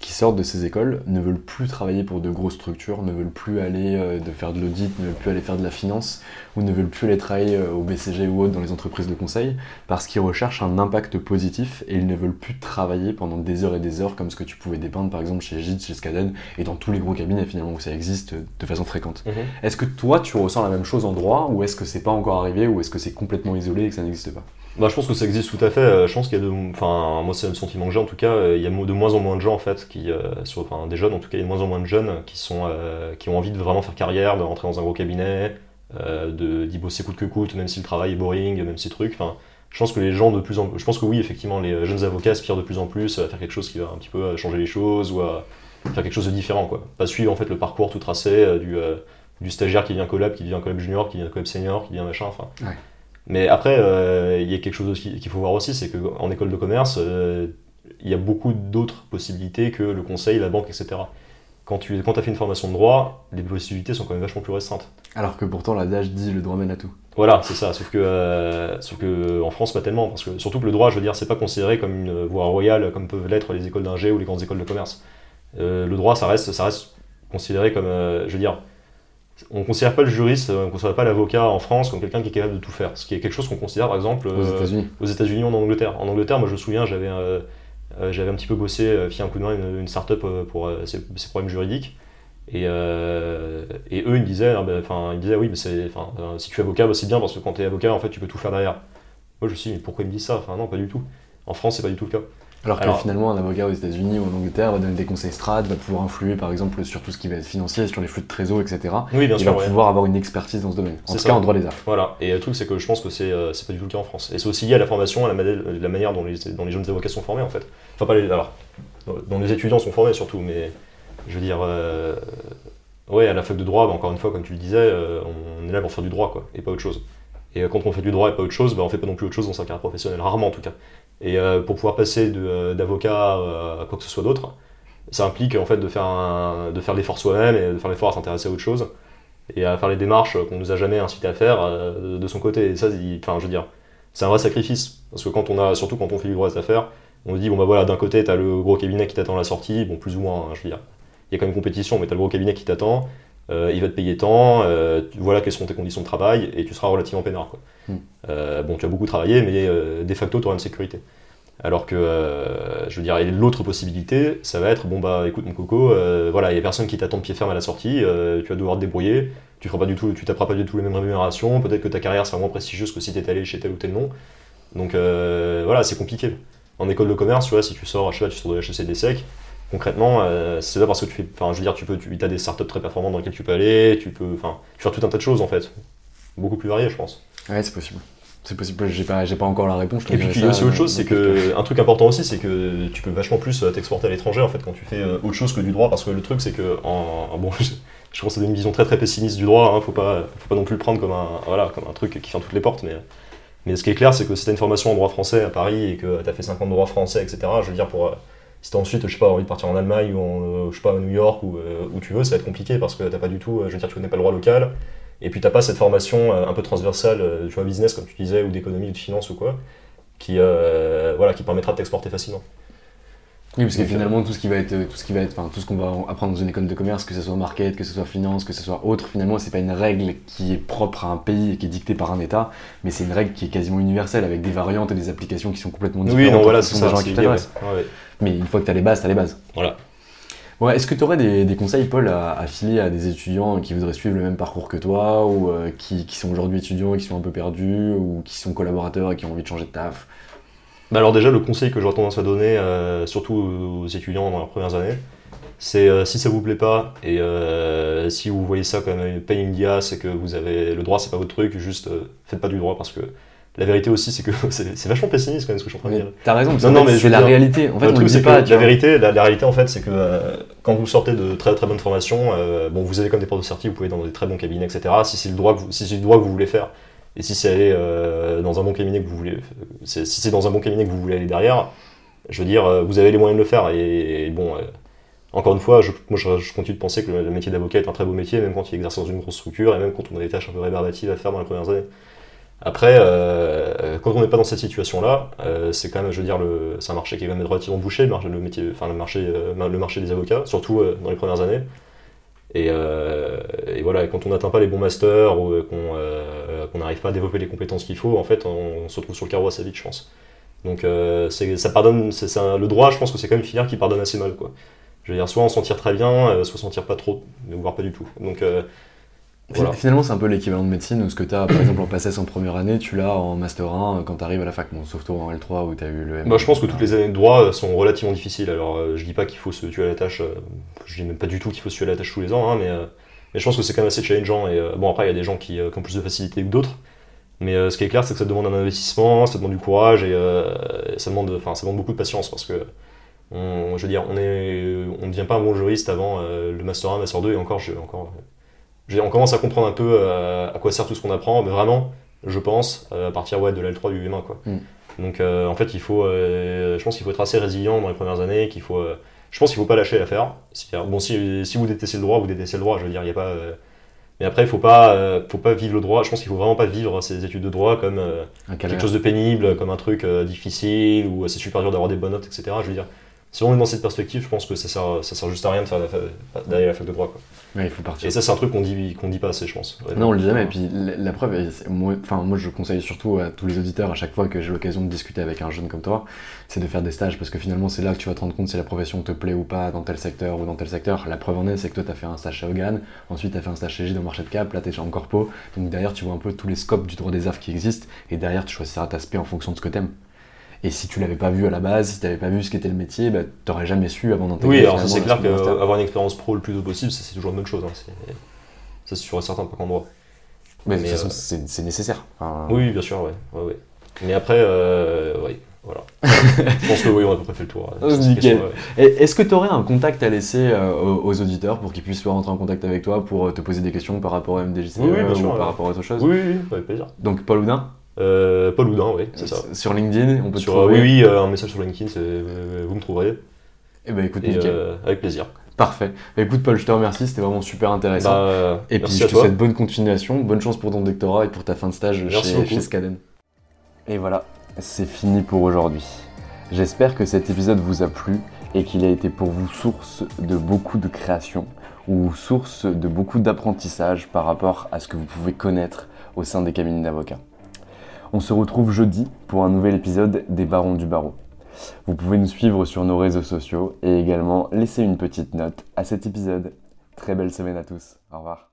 Speaker 4: qui sortent de ces écoles ne veulent plus travailler pour de grosses structures, ne veulent plus aller euh, de faire de l'audit, ne veulent plus aller faire de la finance, ou ne veulent plus aller travailler euh, au BCG ou autre dans les entreprises de conseil, parce qu'ils recherchent un impact positif et ils ne veulent plus travailler pendant des heures et des heures comme ce que tu pouvais dépeindre par exemple chez JIT, chez Skaden et dans tous les gros cabinets finalement où ça existe de façon fréquente. Mhm. Est-ce que toi tu ressens la même chose en droit ou est-ce que c'est pas encore arrivé ou est-ce que c'est complètement isolé et que ça n'existe pas?
Speaker 3: Bah, je pense que ça existe tout à fait. Euh, je pense qu'il y a de, enfin, moi c'est le sentiment que j'ai en tout cas. Euh, il y a de moins en moins de gens en fait qui, euh, enfin, des jeunes en tout cas, il y a de moins en moins de jeunes qui sont, qui ont envie de vraiment faire carrière, de rentrer dans un gros cabinet, de d'y bosser coûte que coûte, même si le travail est boring, même ces trucs. Enfin, je pense que les gens de plus en, je pense que oui, effectivement, les jeunes avocats aspirent de plus en plus à faire quelque chose qui va un petit peu changer les choses ou à faire quelque chose de différent, quoi. Pas suivre en fait le parcours tout tracé du du stagiaire qui devient collab, qui devient collab junior, qui devient collab senior, qui devient machin. Enfin. Ouais. Mais après, euh, il y a quelque chose qu'il faut voir aussi, c'est qu'en école de commerce, euh, il y a beaucoup d'autres possibilités que le conseil, la banque, etc. Quand tu quand as fait une formation de droit, les possibilités sont quand même vachement plus restreintes.
Speaker 4: Alors que pourtant l'adage dit le droit mène à tout.
Speaker 3: Voilà, c'est ça. Sauf que, euh, sauf que en France, pas tellement. Parce que surtout que le droit, je veux dire, c'est pas considéré comme une voie royale comme peuvent l'être les écoles d'ingé ou les grandes écoles de commerce. le droit, ça reste, ça reste considéré comme, je veux dire, on ne considère pas le juriste, on ne considère pas l'avocat en France comme quelqu'un qui est capable de tout faire. Ce qui est quelque chose qu'on considère par exemple aux États-Unis ou en Angleterre. En Angleterre, moi je me souviens, j'avais euh, j'avais un petit peu bossé, euh, fait un coup de main une, une start-up pour ses, problèmes juridiques. Et, et eux, ils me disaient, ah, ben, enfin, ils disaient oui, mais c'est, si tu es avocat, bah, c'est bien parce que quand tu es avocat, en fait, tu peux tout faire derrière. Moi, je me suis dit, mais pourquoi ils me disent ça? Enfin, non, pas du tout. En France, c'est pas du tout le cas.
Speaker 4: Alors que finalement, un avocat aux États-Unis ou en Angleterre va donner des conseils strat, va pouvoir influer par exemple sur tout ce qui va être financier, sur les flux de trésor, etc.
Speaker 3: Oui, bien
Speaker 4: il
Speaker 3: va
Speaker 4: pouvoir avoir une expertise dans ce domaine. En tout cas, en droit des arts.
Speaker 3: Voilà. Et le truc, c'est que je pense que c'est euh, pas du tout le cas en France. Et c'est aussi lié à la formation, à la, manière dont les, les, jeunes avocats sont formés en fait. Enfin, pas les. Alors, dont les étudiants sont formés surtout, mais je veux dire. Euh, ouais, à la fac de droit, bah, encore une fois, comme tu le disais, euh, on est là pour faire du droit, quoi, et pas autre chose. Et quand on fait du droit et pas autre chose, bah, on fait pas non plus autre chose dans sa carrière professionnelle, rarement en tout cas. Et pour pouvoir passer d'avocat à quoi que ce soit d'autre, ça implique en fait de faire, de faire l'effort soi-même et de faire l'effort à s'intéresser à autre chose. Et à faire les démarches qu'on nous a jamais incité à faire de son côté. Et ça, enfin, je veux dire, c'est un vrai sacrifice. Parce que quand on a, surtout quand on fait du droit des affaires, on se dit bon bah voilà, d'un côté t'as le gros cabinet qui t'attend à la sortie, bon plus ou moins, hein, je veux dire, il y a quand même compétition, mais t'as le gros cabinet qui t'attend, euh, il va te payer tant, euh, voilà quelles sont tes conditions de travail et tu seras relativement peinard. Quoi. Hmm. Euh, bon, tu as beaucoup travaillé, mais de facto tu auras une sécurité. Alors que, je veux dire, l'autre possibilité, ça va être, bon bah écoute mon coco, voilà, il y a personne qui t'attend de pied ferme à la sortie, tu vas devoir te débrouiller, tu feras pas du tout, tu taperas pas du tout les mêmes rémunérations, peut-être que ta carrière sera moins prestigieuse que si t'étais allé chez tel ou tel nom. Donc voilà, c'est compliqué. En école de commerce, tu vois, si tu sors, je sais pas, tu sors de HEC des SEC, concrètement, c'est pas parce que tu fais, enfin, je veux dire, tu peux, tu as des startups très performantes dans lesquelles tu peux aller, tu peux, enfin, tu faire tout un tas de choses en fait, beaucoup plus variées, je pense.
Speaker 4: Ouais, c'est possible. C'est possible, j'ai pas, j'ai pas encore la réponse.
Speaker 3: Et puis il y a aussi autre chose, c'est que un truc important aussi, c'est que tu peux vachement plus euh, t'exporter à l'étranger en fait quand tu fais euh, autre chose que du droit, parce que le truc c'est que en, bon, *laughs* je, pense que c'est une vision très très pessimiste du droit, hein, faut pas, faut pas non plus le prendre comme un, voilà, comme un truc qui ferme toutes les portes, mais mais ce qui est clair, c'est que si tu as une formation en droit français à Paris et que tu as fait 5 ans de droit français, etc., je veux dire, pour, euh, si tu ensuite, je sais pas, envie de partir en Allemagne ou en, je sais pas, à New York ou où tu veux, ça va être compliqué parce que t'as pas du tout, je veux dire, tu connais pas le droit local. Et puis t'as pas cette formation euh, un peu transversale, euh, tu vois, business comme tu disais, ou d'économie ou de finance ou quoi, qui, euh, voilà, qui permettra de t'exporter facilement.
Speaker 4: Oui, parce que finalement, tout ce qui va être, tout ce qui va être, enfin, tout ce qu'on va apprendre dans une école de commerce, que ce soit market, que ce soit finance, que ce soit autre, finalement, c'est pas une règle qui est propre à un pays et qui est dictée par un État, mais c'est une règle qui est quasiment universelle avec des variantes et des applications qui sont complètement différentes.
Speaker 3: Oui, non, voilà, c'est ça.
Speaker 4: Qui Mais une fois que tu as les bases, tu as les bases.
Speaker 3: Voilà.
Speaker 4: Ouais, Est-ce que tu aurais des, conseils, Paul, à, filer à des étudiants qui voudraient suivre le même parcours que toi, ou euh, qui, sont aujourd'hui étudiants et qui sont un peu perdus, ou qui sont collaborateurs et qui ont envie de changer de taf?
Speaker 3: Bah Alors déjà, le conseil que j'aurais tendance à donner, euh, surtout aux étudiants dans leurs premières années, c'est euh, si ça vous plaît pas et si vous voyez ça comme une pain in c'est que vous avez le droit, c'est pas votre truc, juste faites pas du droit parce que la vérité aussi, c'est que *laughs* c'est vachement pessimiste quand même ce que je suis en train de dire.
Speaker 4: T'as raison, non, non, mais c'est la réalité. En fait,
Speaker 3: le truc, pas. la vérité, la, réalité, en fait, c'est que euh, quand vous sortez de très très bonnes formations, euh, bon, vous avez comme des portes de sortie, vous pouvez dans des très bons cabinets, etc. Si c'est le droit que vous, si c'est le droit que vous voulez faire, et si c'est euh, dans un bon cabinet que vous voulez, si c'est dans un bon cabinet que vous voulez aller derrière, je veux dire, vous avez les moyens de le faire. Et, bon, encore une fois, je, moi, je, continue de penser que le, métier d'avocat est un très beau métier, même quand il exerce dans une grosse structure et même quand on a des tâches un peu rébarbatives à faire dans les premières années. Après, euh, quand on n'est pas dans cette situation-là, euh, c'est quand même, je veux dire, c'est un marché qui est quand même relativement bouché, le marché, enfin euh, le marché des avocats, surtout dans les premières années. Et, voilà, quand on n'atteint pas les bons masters ou qu'on n'arrive pas à développer les compétences qu'il faut, en fait, on, se retrouve sur le carreau assez vite, je pense. Donc, ça pardonne, c'est, le droit, je pense que c'est quand même une filière qui pardonne assez mal, quoi. Je veux dire, soit on s'en tire très bien, soit on s'en tire pas trop, voire pas du tout. Donc,
Speaker 4: Finalement, c'est un peu l'équivalent de médecine où ce que tu as, par exemple, en PACES en première année, tu l'as en Master 1 quand tu arrives à la fac. Bon, sauf toi en L3 où tu as eu le
Speaker 3: M. Bah, je pense que toutes les années de droit euh, sont relativement difficiles. Alors, euh, je dis pas qu'il faut se tuer à la tâche, euh, je dis même pas du tout qu'il faut se tuer à la tâche tous les ans, hein, mais, mais je pense que c'est quand même assez challengeant. Et bon, après, il y a des gens qui, ont plus de facilité que d'autres. Mais ce qui est clair, c'est que ça demande un investissement, ça demande du courage et ça, demande, ça demande beaucoup de patience parce que, on, je veux dire, on ne on devient pas un bon juriste avant le Master 1, Master 2 et encore, je, encore on commence à comprendre un peu euh, à quoi sert tout ce qu'on apprend, mais vraiment, je pense, euh, à partir ouais, de l'L3 du humain. Quoi. Mm. Donc euh, en fait, il faut, je pense qu'il faut être assez résilient dans les premières années, qu'il faut, je pense qu'il faut pas lâcher l'affaire. Bon, si, si, vous détestez le droit, vous détestez le droit, je veux dire, il n'y a pas... mais après, il faut pas, faut pas vivre le droit. Je pense qu'il faut vraiment pas vivre ces études de droit comme quelque chose de pénible, comme un truc difficile, ou c'est super dur d'avoir des bonnes notes, etc. Je veux dire, si on est dans cette perspective, je pense que ça sert, ça sert juste à rien de faire d'aller à la fac de droit. Quoi.
Speaker 4: Il faut partir.
Speaker 3: Et ça, c'est un truc qu'on dit, qu'on dit pas assez, je pense.
Speaker 4: Non, on le dit jamais. Et puis la, preuve, moi, enfin, moi, je conseille surtout à tous les auditeurs, à chaque fois que j'ai l'occasion de discuter avec un jeune comme toi, c'est de faire des stages parce que finalement, c'est là que tu vas te rendre compte si la profession te plaît ou pas dans tel secteur ou dans tel secteur. La preuve en est, c'est que toi, tu as fait un stage chez Hogan, ensuite, tu as fait un stage chez J dans Marché de Cap, là, tu es chez Corpo. Donc derrière, tu vois un peu tous les scopes du droit des affaires qui existent et derrière, tu choisiras ta spé en fonction de ce que tu aimes. Et si tu l'avais pas vu à la base, si tu n'avais pas vu ce qu'était le métier, bah, tu n'aurais jamais su avant d'intégrer.
Speaker 3: Oui, alors c'est clair qu'avoir une expérience pro le plus tôt possible, c'est toujours une bonne chose. Hein. Ça, c'est sûr et certain, pas qu'en droit.
Speaker 4: Mais, de toute façon, euh, c'est nécessaire.
Speaker 3: Oui, bien sûr, ouais. ouais, Mais après, euh, Voilà. *laughs* je pense que oui, on a à peu près fait le tour.
Speaker 4: Oh, nickel. Est-ce que tu aurais un contact à laisser euh, aux, auditeurs pour qu'ils puissent soit rentrer en contact avec toi pour euh, te poser des questions par rapport à MDJC
Speaker 3: oui, oui,
Speaker 4: ou par rapport à autre chose
Speaker 3: Oui, oui, avec plaisir.
Speaker 4: Donc Paul Houdin
Speaker 3: euh, Paul Houdin, oui, c'est ça.
Speaker 4: Sur LinkedIn, on peut
Speaker 3: sur,
Speaker 4: te trouver
Speaker 3: Oui, oui, un message sur LinkedIn, vous me trouverez.
Speaker 4: Eh ben écoute, nickel.
Speaker 3: avec plaisir.
Speaker 4: Parfait. Bah, écoute Paul, je te remercie, c'était vraiment super intéressant.
Speaker 3: Bah,
Speaker 4: et puis je te souhaite bonne continuation, bonne chance pour ton doctorat et pour ta fin de stage chez, chez Scaden. Et voilà, c'est fini pour aujourd'hui. J'espère que cet épisode vous a plu et qu'il a été pour vous source de beaucoup de création ou source de beaucoup d'apprentissage par rapport à ce que vous pouvez connaître au sein des cabinets d'avocats. On se retrouve jeudi pour un nouvel épisode des Barons du Barreau. Vous pouvez nous suivre sur nos réseaux sociaux et également laisser une petite note à cet épisode. Très belle semaine à tous. Au revoir.